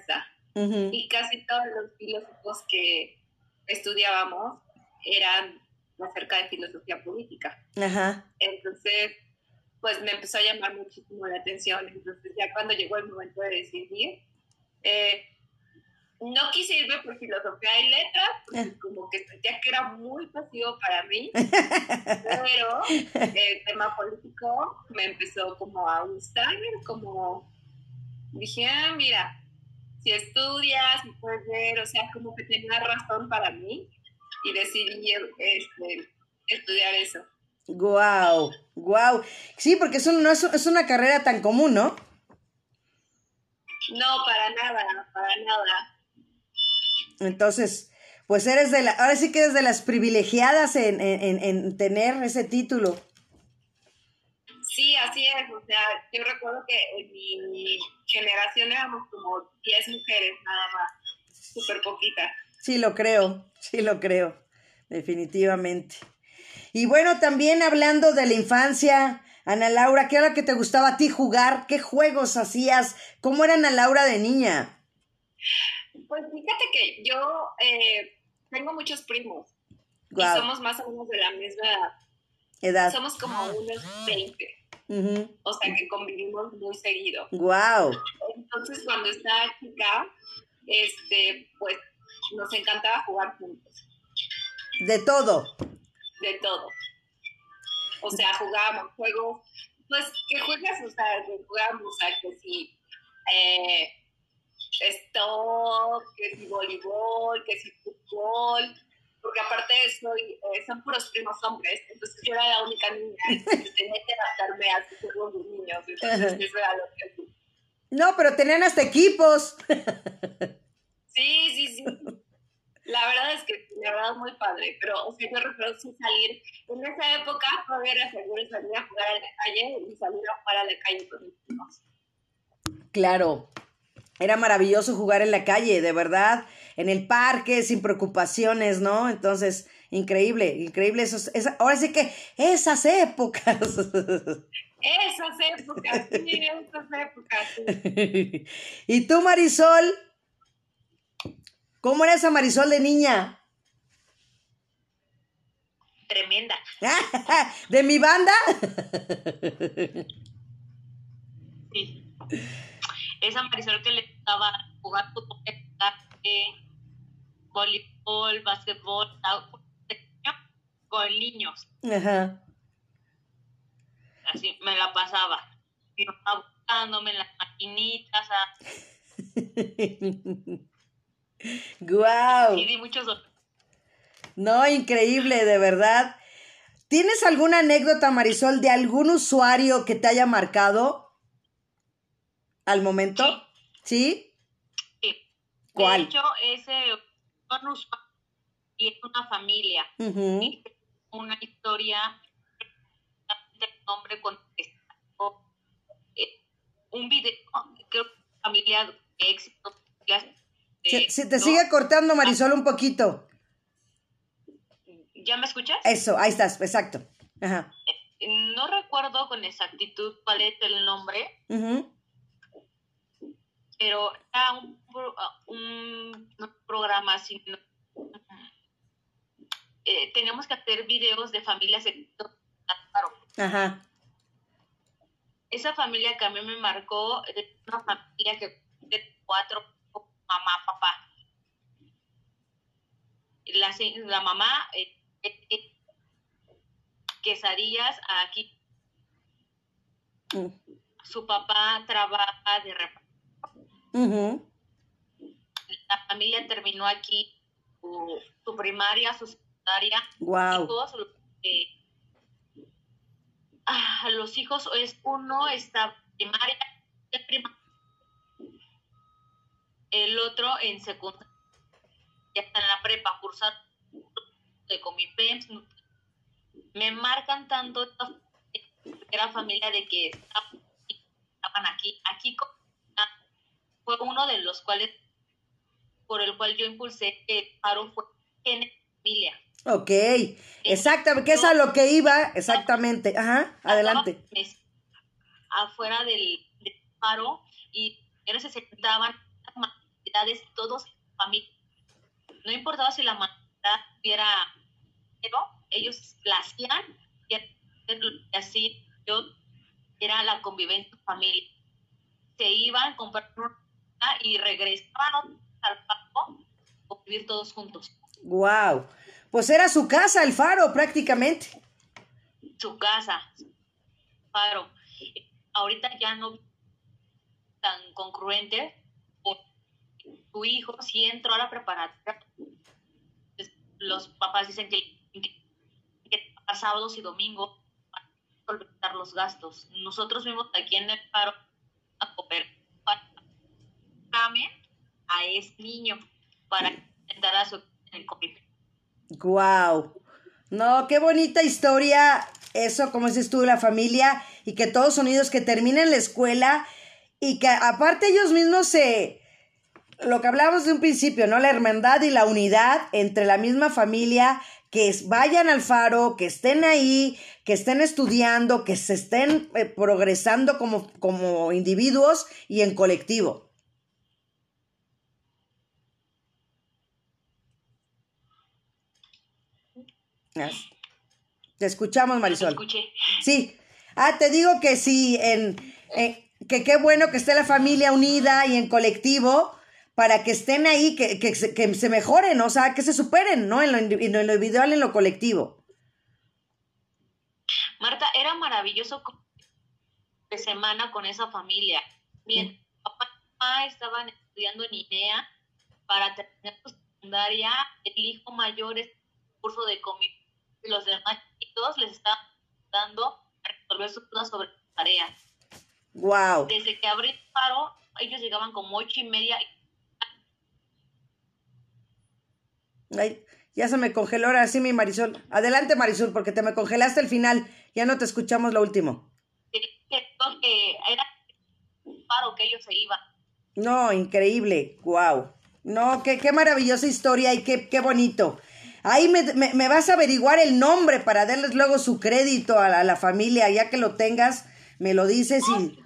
ujú, y casi todos los filósofos que estudiábamos eran acerca de filosofía política. Ajá. Entonces, pues me empezó a llamar muchísimo la atención. Entonces, ya cuando llegó el momento de decidir, eh, no quise irme por filosofía y letras, porque como que sentía que era muy pasivo para mí, <laughs> pero el tema político me empezó como a gustar, como dije, ah, mira, si estudias, si puedes ver, o sea, como que tenía razón para mí y decidí este, estudiar eso. Guau, guau. Sí, porque eso no es, es una carrera tan común, ¿no? No, para nada, para nada. Entonces, Pues eres de la, ahora sí que eres de las privilegiadas en, en, en tener ese título. Sí, así es. O sea, yo recuerdo que en mi generación éramos como 10 mujeres nada más, súper poquitas. Sí, lo creo, sí lo creo, definitivamente. Y bueno, también hablando de la infancia, Ana Laura, ¿qué era lo que te gustaba a ti jugar? ¿Qué juegos hacías? ¿Cómo era Ana Laura de niña? Pues fíjate que yo eh, tengo muchos primos y somos más o menos de la misma edad. edad. Somos como unos 20. O sea que convivimos muy seguido. Wow. Entonces cuando estaba chica, este, pues nos encantaba jugar juntos. De todo. De todo. O sea, jugábamos juegos, pues, ¿qué juegas? O sea, jugábamos a que si eh, stop, que si voleibol, que si fútbol, porque aparte soy, eh, son puros primos hombres, entonces yo era la única niña, y <laughs> tenía que adaptarme a sus juegos de niños, entonces eso era lo que No, pero tenían hasta equipos. Sí, sí, sí. La verdad es que la verdad es muy padre, pero o sea, yo recuerdo salir, en esa época todavía era seguro salir a jugar a la calle y salir a jugar a la calle con mis primos. Claro, era maravilloso jugar en la calle, de verdad, en el parque, sin preocupaciones, ¿no? Entonces, increíble, increíble. Esos, ahora sí que esas épocas. Esas épocas, sí, esas épocas. Sí. <laughs> ¿Y tú, Marisol? ¿Cómo era esa Marisol de niña? Tremenda. <laughs> ¿De mi banda? Sí esa Marisol que le gustaba jugar fútbol, voleibol, básquetbol, con niños. Ajá. Así me la pasaba. Y estaba buscándome en las maquinitas. <laughs> ¡Guau! Y di muchos No, increíble, de verdad. ¿Tienes alguna anécdota, Marisol, de algún usuario que te haya marcado? Al momento? ¿Sí? Sí. ¿Cuál? De hecho, ese y es una familia. Una historia de nombre con un video, creo que familia de éxito. se, te sigue cortando, Marisol, un poquito. ¿Ya me escuchas? Eso, ahí estás, exacto. Ajá. No recuerdo con exactitud cuál es el nombre, pero era un, un, programa así. Eh, teníamos que hacer videos de familias Ajá. Esa familia que a mí me marcó es una familia que de cuatro, mamá, papá. La, la mamá, eh, eh, quesadillas aquí. Mm. Su papá trabaja de reparto la familia terminó aquí su, primaria, su secundaria. Wow. Todos ah, los hijos, es uno está primaria, primaria, el otro en secundaria, ya está en la prepa, cursar de Comipems. Me marcan tanto era familia de que estaban aquí, aquí fue uno de los cuales, por el cual yo impulsé que paro fue en familia. Ok, exactamente, que es a lo que iba, exactamente. Ajá, adelante. Afuera del, paro y se sentaban actividades todos familia. No importaba si la humanidad tuviera, pero ellos la hacían y así yo era la convivencia familia. Se iban, compraron y regresaban al faro a vivir todos juntos. Wow. Pues era su casa, el faro, prácticamente. Su casa, faro. Ahorita ya no tan congruente tu hijo si entró a la preparatoria los papás dicen que, que, sábados y domingos para solventar los gastos nosotros vimos aquí en el faro a a ese niño para intentar a su el. Guau. No, qué bonita historia eso, como dices tú, la familia y que todos unidos que terminen la escuela y que aparte ellos mismos se, lo que hablábamos de un principio, ¿no? La hermandad y la unidad entre la misma familia, que vayan al faro, que estén ahí, que estén estudiando, que se estén eh, progresando como, como individuos y en colectivo. Te escuchamos, Marisol. Sí. Ah, te digo que sí, en, que qué bueno que esté la familia unida y en colectivo para que estén ahí, que, que, que se mejoren, o sea, que se superen, ¿no? En lo, en lo individual, en lo colectivo. Marta, era maravilloso de semana con esa familia. Mi papá y mamá estaban estudiando en INEA para terminar su secundaria. El hijo mayor es curso de comida los demás chicos les están dando a resolver sus dudas sobre tareas. Wow. Desde que abrí el paro, ellos llegaban como ocho y media. Ay, ya se me congeló ahora sí mi Marisol. Adelante Marisol, porque te me congelaste el final. Ya no te escuchamos lo último. Que era un paro que ellos se iban. No, increíble. Wow. No, qué, qué maravillosa historia y qué, qué bonito. Ahí me, vas a averiguar el nombre para darles luego su crédito a la, familia, ya que lo tengas, me lo dices y...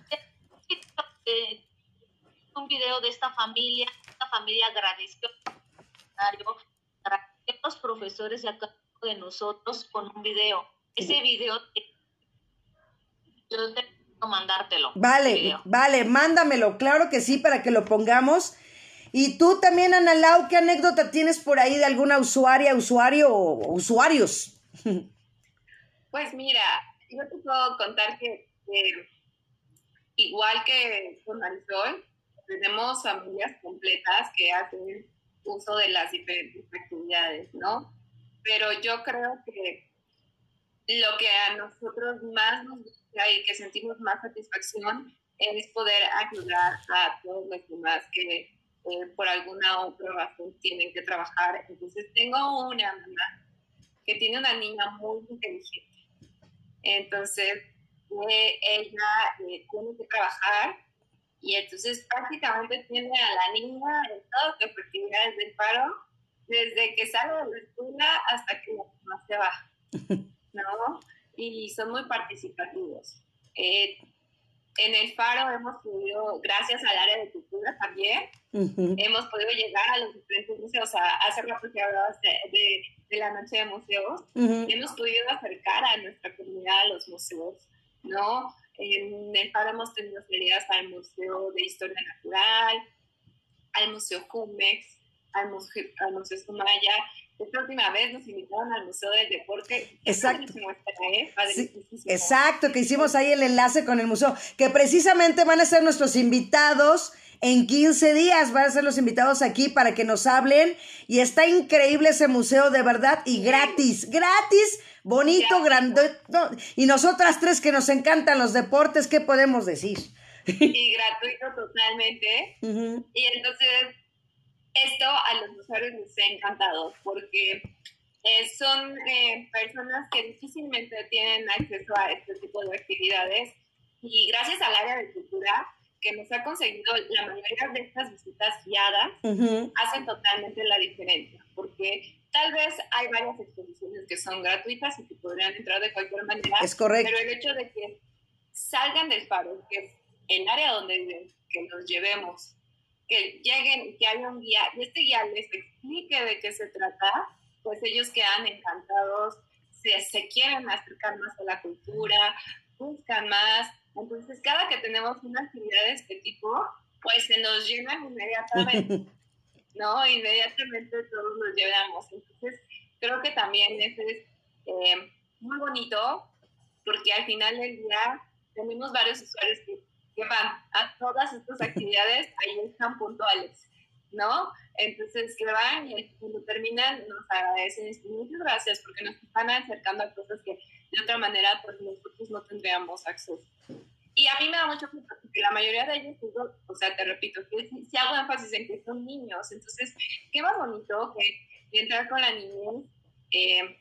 Un video de esta familia, esta familia agradeció a los profesores y a cada uno de nosotros con un video. Ese video yo tengo mandártelo. Vale, vale, mándamelo, claro que sí, para que lo pongamos y tú también, Ana Lau, ¿qué anécdota tienes por ahí de alguna usuaria, usuario o usuarios? <laughs> Pues mira, yo te puedo contar que, igual que con Marisol, tenemos familias completas que hacen uso de las diferentes actividades, ¿no? Pero yo creo que lo que a nosotros más nos gusta y que sentimos más satisfacción es poder ayudar a todos los demás que eh, por alguna otra razón tienen que trabajar. Entonces tengo una mamá que tiene una niña muy inteligente. Entonces eh, ella eh, tiene que trabajar y entonces prácticamente tiene a la niña en todas las actividades del paro, desde que sale de la escuela hasta que la mamá se va, <laughs> ¿no? Y son muy participativos. Eh, en el Faro hemos podido, gracias al área de cultura también, hemos podido llegar a los diferentes museos. hace rato que hablabas de, de, la noche de museos, hemos podido acercar a nuestra comunidad a los museos, ¿no? En el Faro hemos tenido salidas al Museo de Historia Natural, al Museo Jumex, al Museo, al Museo Sumaya, esta última vez nos invitaron al Museo del Deporte. Exacto. exacto, que hicimos ahí el enlace con el museo, que precisamente van a ser nuestros invitados. En 15 días van a ser los invitados aquí para que nos hablen. Y está increíble ese museo, de verdad, y gratis, gratis, bonito, grande. Y nosotras tres que nos encantan los deportes, ¿qué podemos decir? Y gratuito totalmente. <laughs> Y entonces esto a los usuarios les ha encantado porque eh, son eh, personas que difícilmente tienen acceso a este tipo de actividades y gracias al área de cultura que nos ha conseguido la mayoría de estas visitas guiadas hacen totalmente la diferencia porque tal vez hay varias exposiciones que son gratuitas y que podrían entrar de cualquier manera. Es correcto. Pero el hecho de que salgan del faro, que es el área donde viven, que nos llevemos que lleguen, que haya un guía y este guía les explique de qué se trata, pues ellos quedan encantados, se, se quieren acercar más a la cultura, buscan más. Entonces, cada que tenemos una actividad de este tipo, pues se nos llenan inmediatamente, <laughs> ¿no? Inmediatamente todos nos llevamos. Entonces, creo que también eso es eh, muy bonito, porque al final del día tenemos varios usuarios que que van a todas estas <laughs> actividades, ahí están puntuales, ¿no? Entonces, que van y cuando terminan nos agradecen y muchas gracias porque nos están acercando a cosas que de otra manera pues nosotros no tendríamos acceso. Y a mí me da mucho gusto porque la mayoría de ellos, o sea, te repito, que si, hago énfasis en que son niños, entonces, qué más bonito que entrar con la niñez eh,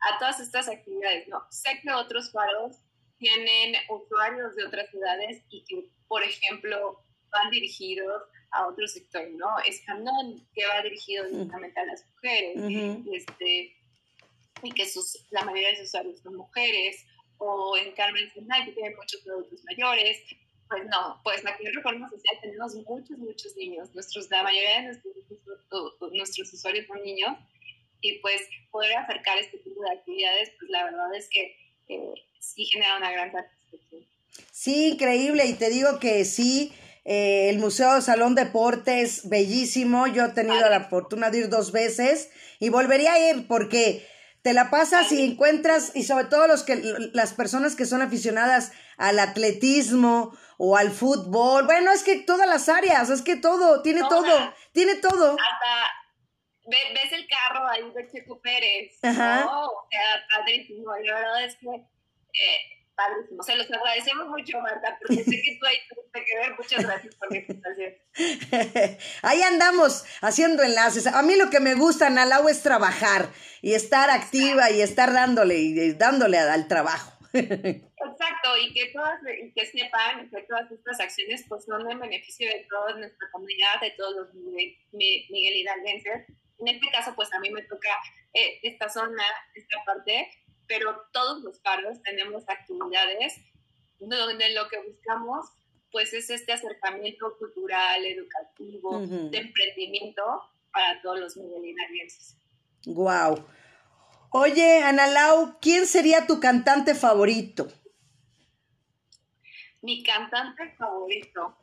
a todas estas actividades, ¿no? Sé que otros faros tienen usuarios de otras ciudades y que, por ejemplo, van dirigidos a otro sector, ¿no? Escandón, que va dirigido directamente a las mujeres, este, y que sus, la mayoría de sus usuarios son mujeres, o en Carmen Senal, que tienen muchos productos mayores, pues no, pues aquí en Reforma Social tenemos muchos, muchos niños, nuestros, la mayoría de nuestros, nuestros usuarios son niños, y pues poder acercar este tipo de actividades, pues la verdad es que eh, sí genera una gran satisfacción. Sí, increíble, y te digo que sí, eh, el Museo Salón Deportes, bellísimo, yo he tenido la fortuna de ir dos veces y volvería a ir porque te la pasas y encuentras, y sobre todo los que, las personas que son aficionadas al atletismo o al fútbol, bueno, es que todas las áreas, es que todo, tiene todo, tiene todo. Hasta ves el carro ahí de Checo Pérez, Ajá. O sea, padrísimo, la verdad es que eh, padrísimo. Se los agradecemos mucho, Marta, porque sé que tú ahí tuviste que ver. Muchas gracias por mi invitación. <laughs> ahí andamos haciendo enlaces. A mí lo que me gusta, Nalau, es trabajar y estar activa y estar dándole y dándole al trabajo. <laughs> Exacto, y que todas, y que sepan que todas estas acciones pues son en beneficio de toda nuestra comunidad, de todos los Miguel Hidalguenses. En este caso, pues a mí me toca eh, esta zona, esta parte, pero todos los paros tenemos actividades donde lo que buscamos pues es este acercamiento cultural, educativo, de emprendimiento para todos los miguelinarienses. Wow. Oye, Analau, ¿quién sería tu cantante favorito? Mi cantante favorito.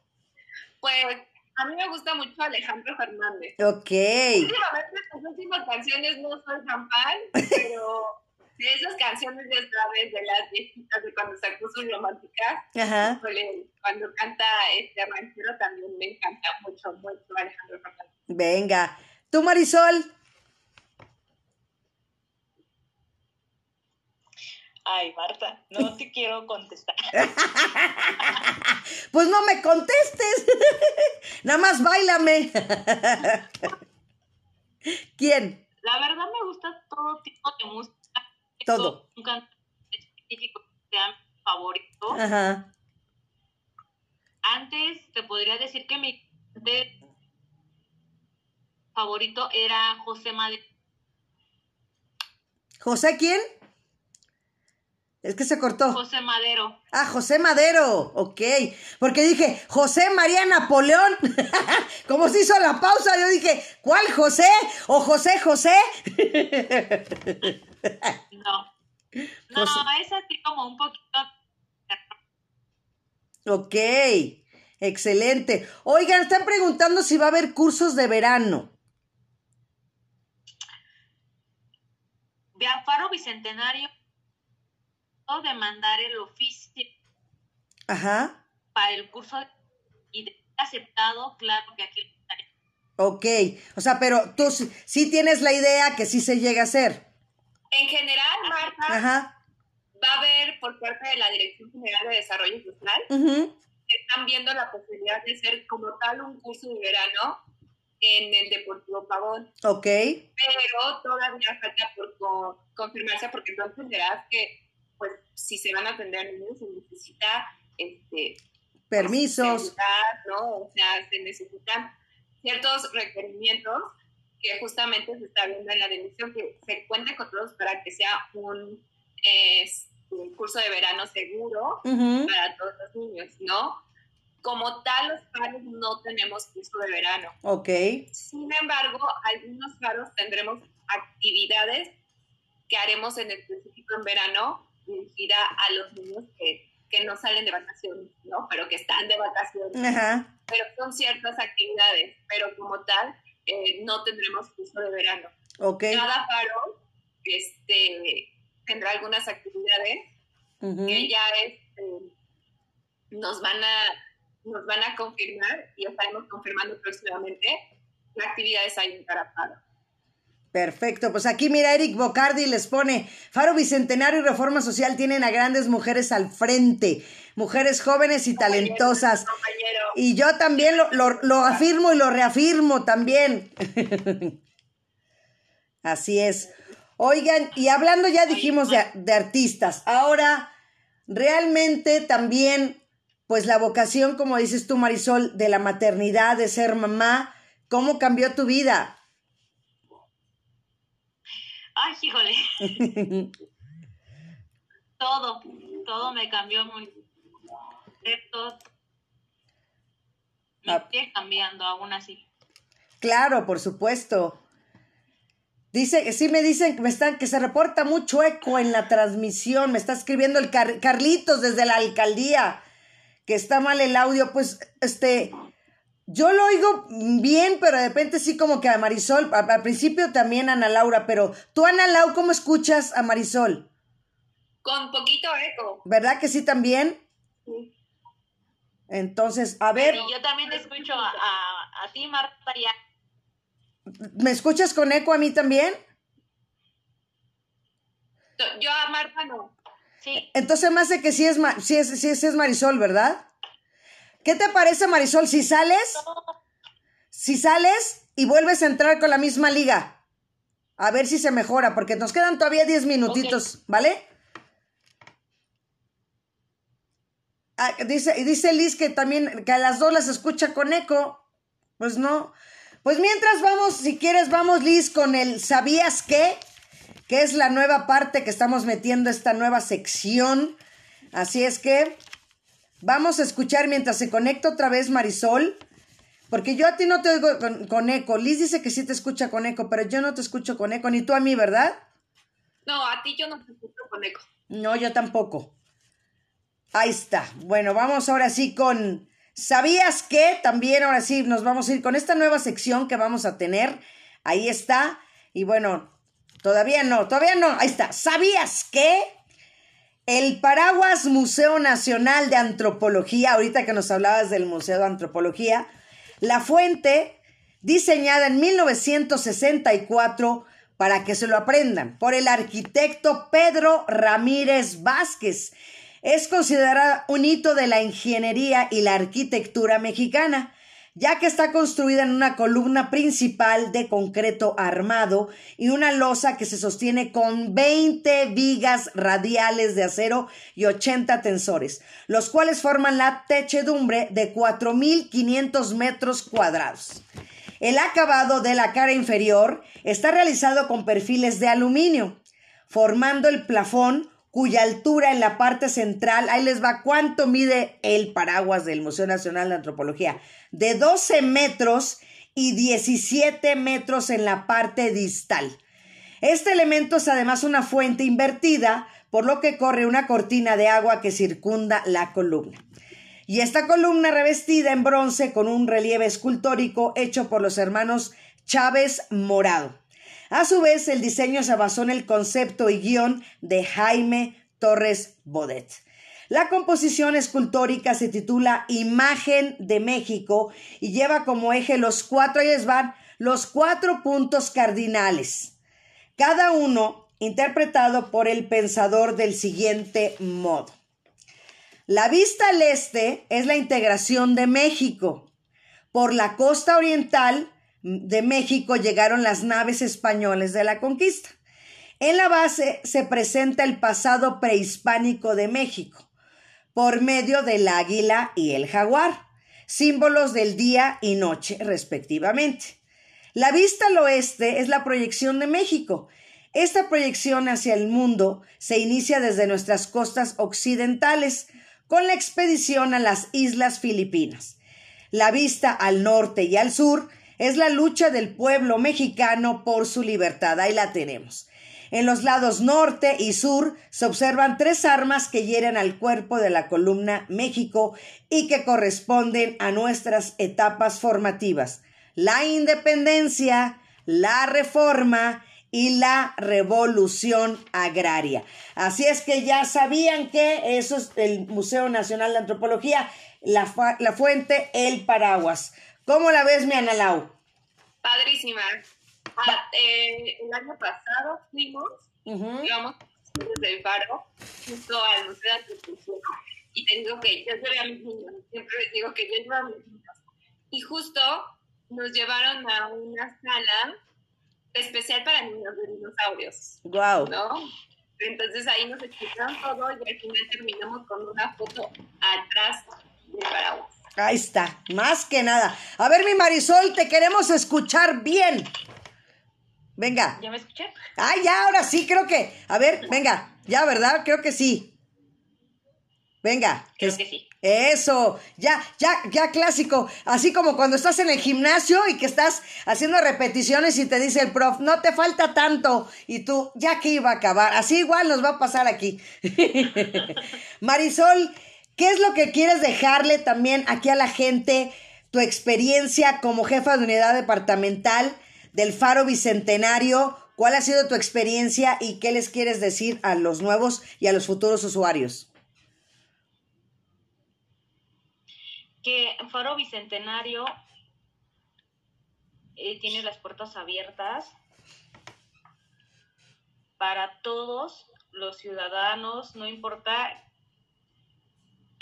Pues a mí me gusta mucho Alejandro Fernández. Ok. Últimamente sus últimas canciones no son tan <laughs> pero de esas canciones de vez de las viejitas de cuando sacó sus románticas, Ajá. cuando canta este ranchero también me encanta mucho, mucho Alejandro Fernández. Venga. ¿Tú, Marisol? Ay, Marta, no <laughs> te quiero contestar. <laughs> pues no me contestes. <laughs> Nada más bailame. ¿Quién? La verdad me gusta todo tipo de música. Todo. Un cantante específico que sea mi favorito. Ajá. Antes te podría decir que mi favorito era José Madero. ¿José quién? Es que se cortó. José Madero. Ah, José Madero, ok. Porque dije, José María Napoleón. <laughs> Como se hizo la pausa, yo dije, ¿cuál José? ¿O José José? <laughs> no. No, es así como un poquito. Ok, excelente. Oigan, están preguntando si va a haber cursos de verano. De Faro Bicentenario de mandar el oficio Ajá. para el curso y de aceptado, claro que aquí lo estaré. Ok, o sea, pero tú sí tienes la idea que sí se llega a hacer. En general, Marta, va a haber por parte de la Dirección General de Desarrollo Social, están viendo la posibilidad de hacer como tal un curso de verano en el Deportivo Pavón. Ok. Pero todavía falta por confirmarse porque tú entenderás que pues si se van a atender niños se necesita este permisos, ¿no? O sea, se necesitan ciertos requerimientos que justamente se está viendo en la decisión que se cuente con todos para que sea un, curso de verano seguro para todos los niños, ¿no? Como tal, los paros no tenemos curso de verano. Ok. Sin embargo, algunos paros tendremos actividades que haremos en específico en verano dirigida a los niños que, que no salen de vacaciones, ¿no? Pero que están de vacaciones. Pero son ciertas actividades, pero como tal, eh, no tendremos curso de verano. Okay. Cada paro este, tendrá algunas actividades que ya este, nos, van a, nos van a confirmar y estaremos confirmando próximamente qué actividades hay en cada paro. Perfecto, pues aquí mira, Eric Bocardi les pone, Faro Bicentenario y Reforma Social tienen a grandes mujeres al frente, mujeres jóvenes y talentosas. Y yo también lo, lo, afirmo y lo reafirmo también. <laughs> Así es. Oigan, y hablando ya dijimos de, de artistas, ahora realmente también, pues la vocación, como dices tú, Marisol, de la maternidad, de ser mamá, ¿cómo cambió tu vida? Ay, híjole. <laughs> todo, todo me cambió muy. Todo. Me Ah. sigue cambiando aún así. Claro, por supuesto. Dice, sí me dicen que me están, que se reporta mucho eco en la transmisión. Me está escribiendo el Car- Carlitos desde la alcaldía, que está mal el audio. Pues, este, yo lo oigo bien, pero de repente sí como que a Marisol, a- al principio también a Ana Laura, pero tú, Ana Lau, ¿cómo escuchas a Marisol? Con poquito eco. ¿Verdad que sí también? Sí. Entonces, a ver, yo también te escucho a, a, a ti, Marta, ya. ¿me escuchas con eco a mí también? Yo a Marta no. Sí, Entonces me hace que sí es, Ma- sí es, sí es, sí es Marisol, ¿verdad? ¿Qué te parece, Marisol, si sales? Si sales y vuelves a entrar con la misma liga. A ver si se mejora, porque nos quedan todavía 10 minutitos, ¿vale? Ah, dice, dice Liz que también, que a las dos las escucha con eco. Pues no. Pues mientras vamos, si quieres, vamos, Liz, con el ¿Sabías qué? Que es la nueva parte que estamos metiendo, esta nueva sección. Así es que vamos a escuchar mientras se conecta otra vez Marisol. Porque yo a ti no te oigo con, con eco. Liz dice que sí te escucha con eco, pero yo no te escucho con eco, ni tú a mí, ¿verdad? No, a ti yo no te escucho con eco. No, yo tampoco. Ahí está. Bueno, vamos ahora sí con ¿Sabías qué? También ahora sí nos vamos a ir con esta nueva sección que vamos a tener. Ahí está. Y bueno, todavía no, todavía no. Ahí está. ¿Sabías qué? El Paraguas Museo Nacional de Antropología, ahorita que nos hablabas del Museo de Antropología, la fuente diseñada en 1964 para que se lo aprendan por el arquitecto Pedro Ramírez Vázquez. Es considerada un hito de la ingeniería y la arquitectura mexicana, ya que está construida en una columna principal de concreto armado y una losa que se sostiene con 20 vigas radiales de acero y 80 tensores, los cuales forman la techedumbre de 4.500 metros cuadrados. El acabado de la cara inferior está realizado con perfiles de aluminio, formando el plafón cuya altura en la parte central, ahí les va cuánto mide el paraguas del Museo Nacional de Antropología, de 12 metros y 17 metros en la parte distal. Este elemento es además una fuente invertida, por lo que corre una cortina de agua que circunda la columna. Y esta columna revestida en bronce con un relieve escultórico hecho por los hermanos Chávez Morado. A su vez, el diseño se basó en el concepto y guion de Jaime Torres Bodet. La composición escultórica se titula Imagen de México y lleva como eje los cuatro, ahí los cuatro puntos cardinales, cada uno interpretado por el pensador del siguiente modo. La vista al este es la integración de México. Por la costa oriental de México llegaron las naves españoles de la conquista. En la base se presenta el pasado prehispánico de México, por medio del águila y el jaguar, símbolos del día y noche respectivamente. La vista al oeste es la proyección de México. Esta proyección hacia el mundo se inicia desde nuestras costas occidentales, con la expedición a las Islas Filipinas. La vista al norte y al sur es la lucha del pueblo mexicano por su libertad. Ahí la tenemos. En los lados norte y sur se observan tres armas que hieren al cuerpo de la columna México y que corresponden a nuestras etapas formativas. La independencia, la reforma y la revolución agraria. Así es que ya sabían que eso es el Museo Nacional de Antropología, la, la fuente, el paraguas. ¿Cómo la ves, mi Analau? Padrísima. Ah, eh, el año pasado fuimos, Uh -huh. íbamos desde el faro, justo al Museo de Antropología. Y te digo que yo llevé a mis niños, siempre les digo que yo llevo a mis niños. Y justo nos llevaron a una sala especial para niños de dinosaurios. Wow. ¿No? Entonces ahí nos explicaron todo y al final terminamos con una foto atrás del paraguas. Ahí está, más que nada. A ver, mi Marisol, te queremos escuchar bien. Venga. ¿Ya me escuché? Ah, ya, ahora sí, creo que. A ver, venga. Ya, ¿verdad? Creo que sí. Venga. Creo que sí. Eso, ya, ya, ya clásico. Así como cuando estás en el gimnasio y que estás haciendo repeticiones y te dice el prof, no te falta tanto. Y tú, ya que iba a acabar. Así igual nos va a pasar aquí. <laughs> Marisol, ¿qué es lo que quieres dejarle también aquí a la gente? Tu experiencia como jefa de unidad departamental del Faro Bicentenario. ¿Cuál ha sido tu experiencia y qué les quieres decir a los nuevos y a los futuros usuarios? que Faro Bicentenario eh, tiene las puertas abiertas para todos los ciudadanos, no importa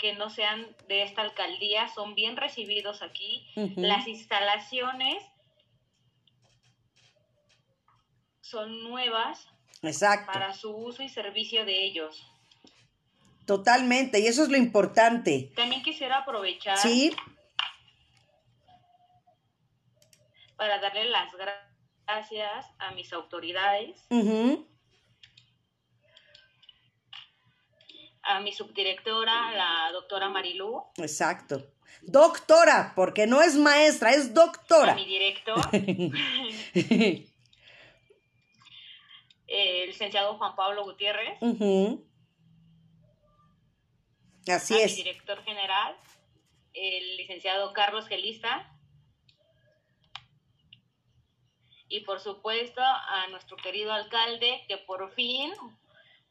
que no sean de esta alcaldía, son bien recibidos aquí. Las instalaciones son nuevas Exacto. para su uso y servicio de ellos. Totalmente, y eso es lo importante. También quisiera aprovechar Sí, para darle las gra- gracias a mis autoridades, a mi subdirectora, la doctora Marilú, exacto. Doctora, porque no es maestra, es a doctora. mi director, <laughs> el licenciado Juan Pablo Gutiérrez, Ujú. Así a mi es. director general, el licenciado Carlos Gelista, y por supuesto a nuestro querido alcalde, que por fin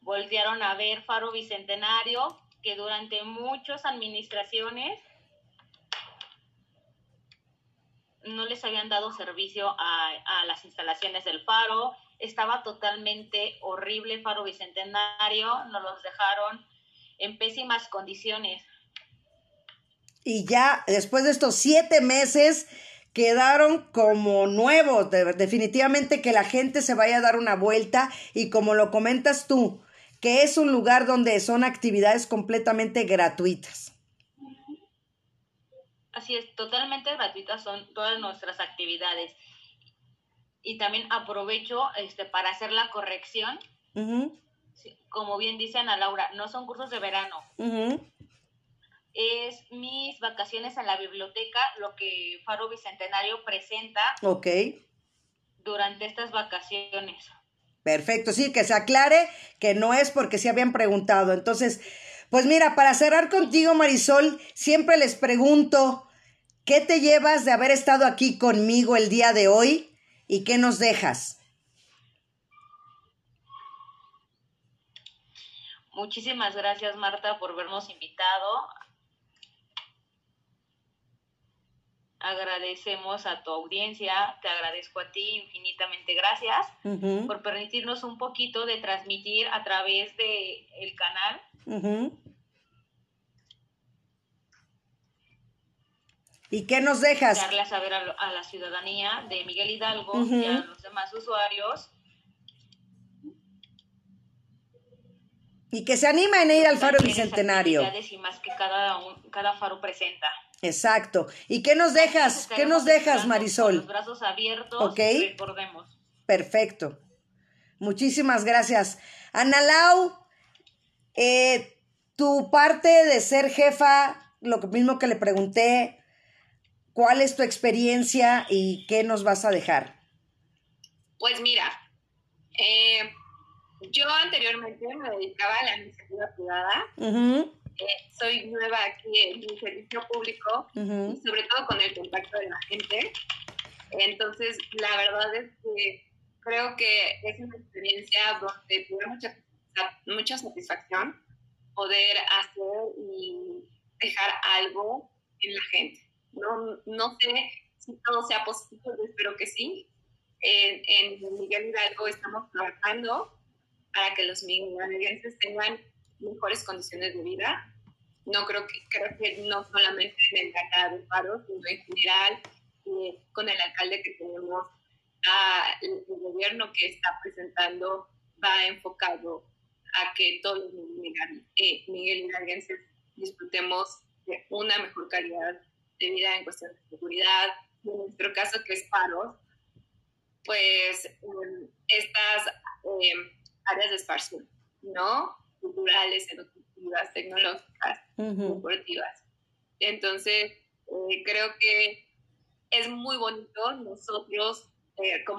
voltearon a ver Faro Bicentenario, que durante muchas administraciones no les habían dado servicio a, a las instalaciones del Faro, estaba totalmente horrible Faro Bicentenario, nos los dejaron en pésimas condiciones. Y ya después de estos siete meses quedaron como nuevos. De- definitivamente que la gente se vaya a dar una vuelta y como lo comentas tú, que es un lugar donde son actividades completamente gratuitas. Así es, totalmente gratuitas son todas nuestras actividades. Y también aprovecho este, para hacer la corrección. Como bien dice Ana Laura, no son cursos de verano, es mis vacaciones en la biblioteca, lo que Faro Bicentenario presenta Ok, durante estas vacaciones. Perfecto. Sí, que se aclare que no es porque se habían preguntado. Entonces, pues mira, para cerrar contigo, Marisol, siempre les pregunto, ¿qué te llevas de haber estado aquí conmigo el día de hoy y qué nos dejas? Muchísimas gracias, Marta, por vernos invitado. Agradecemos a tu audiencia, te agradezco a ti infinitamente gracias por permitirnos un poquito de transmitir a través de el canal. ¿Y qué nos dejas? darle a saber a, la ciudadanía de Miguel Hidalgo y a los demás usuarios Y que se animen a ir al Faro Bicentenario. y más que cada, un- cada faro presenta. Exacto. ¿Y qué nos dejas? ¿Qué nos dejas, Con Marisol? los brazos abiertos, Ok. recordemos. Perfecto. Muchísimas gracias. Ana Lau, eh, tu parte de ser jefa, lo mismo que le pregunté, ¿cuál es tu experiencia y qué nos vas a dejar? Pues mira, eh, yo anteriormente me dedicaba a la iniciativa privada. Ujú, Eh, soy nueva aquí en el servicio público y sobre todo con el contacto de la gente. Entonces, la verdad es que creo que es una experiencia donde tuve mucha, mucha satisfacción poder hacer y dejar algo en la gente. No, no sé si todo sea positivo, yo espero que sí. En, en Miguel Hidalgo estamos trabajando para que los miguelenses tengan mejores condiciones de vida. No creo que, creo que no solamente en el Canadá de Paro, sino en general, eh, con el alcalde que tenemos, el gobierno que está presentando va enfocado a que todos los eh, Miguel Hidalguenses disfrutemos de una mejor calidad de vida en cuestión de seguridad. En nuestro caso, que es paros, pues estas eh, áreas de esparcimiento, ¿no? Culturales, educativas, tecnológicas, deportivas. Entonces, eh, creo que es muy bonito nosotros, como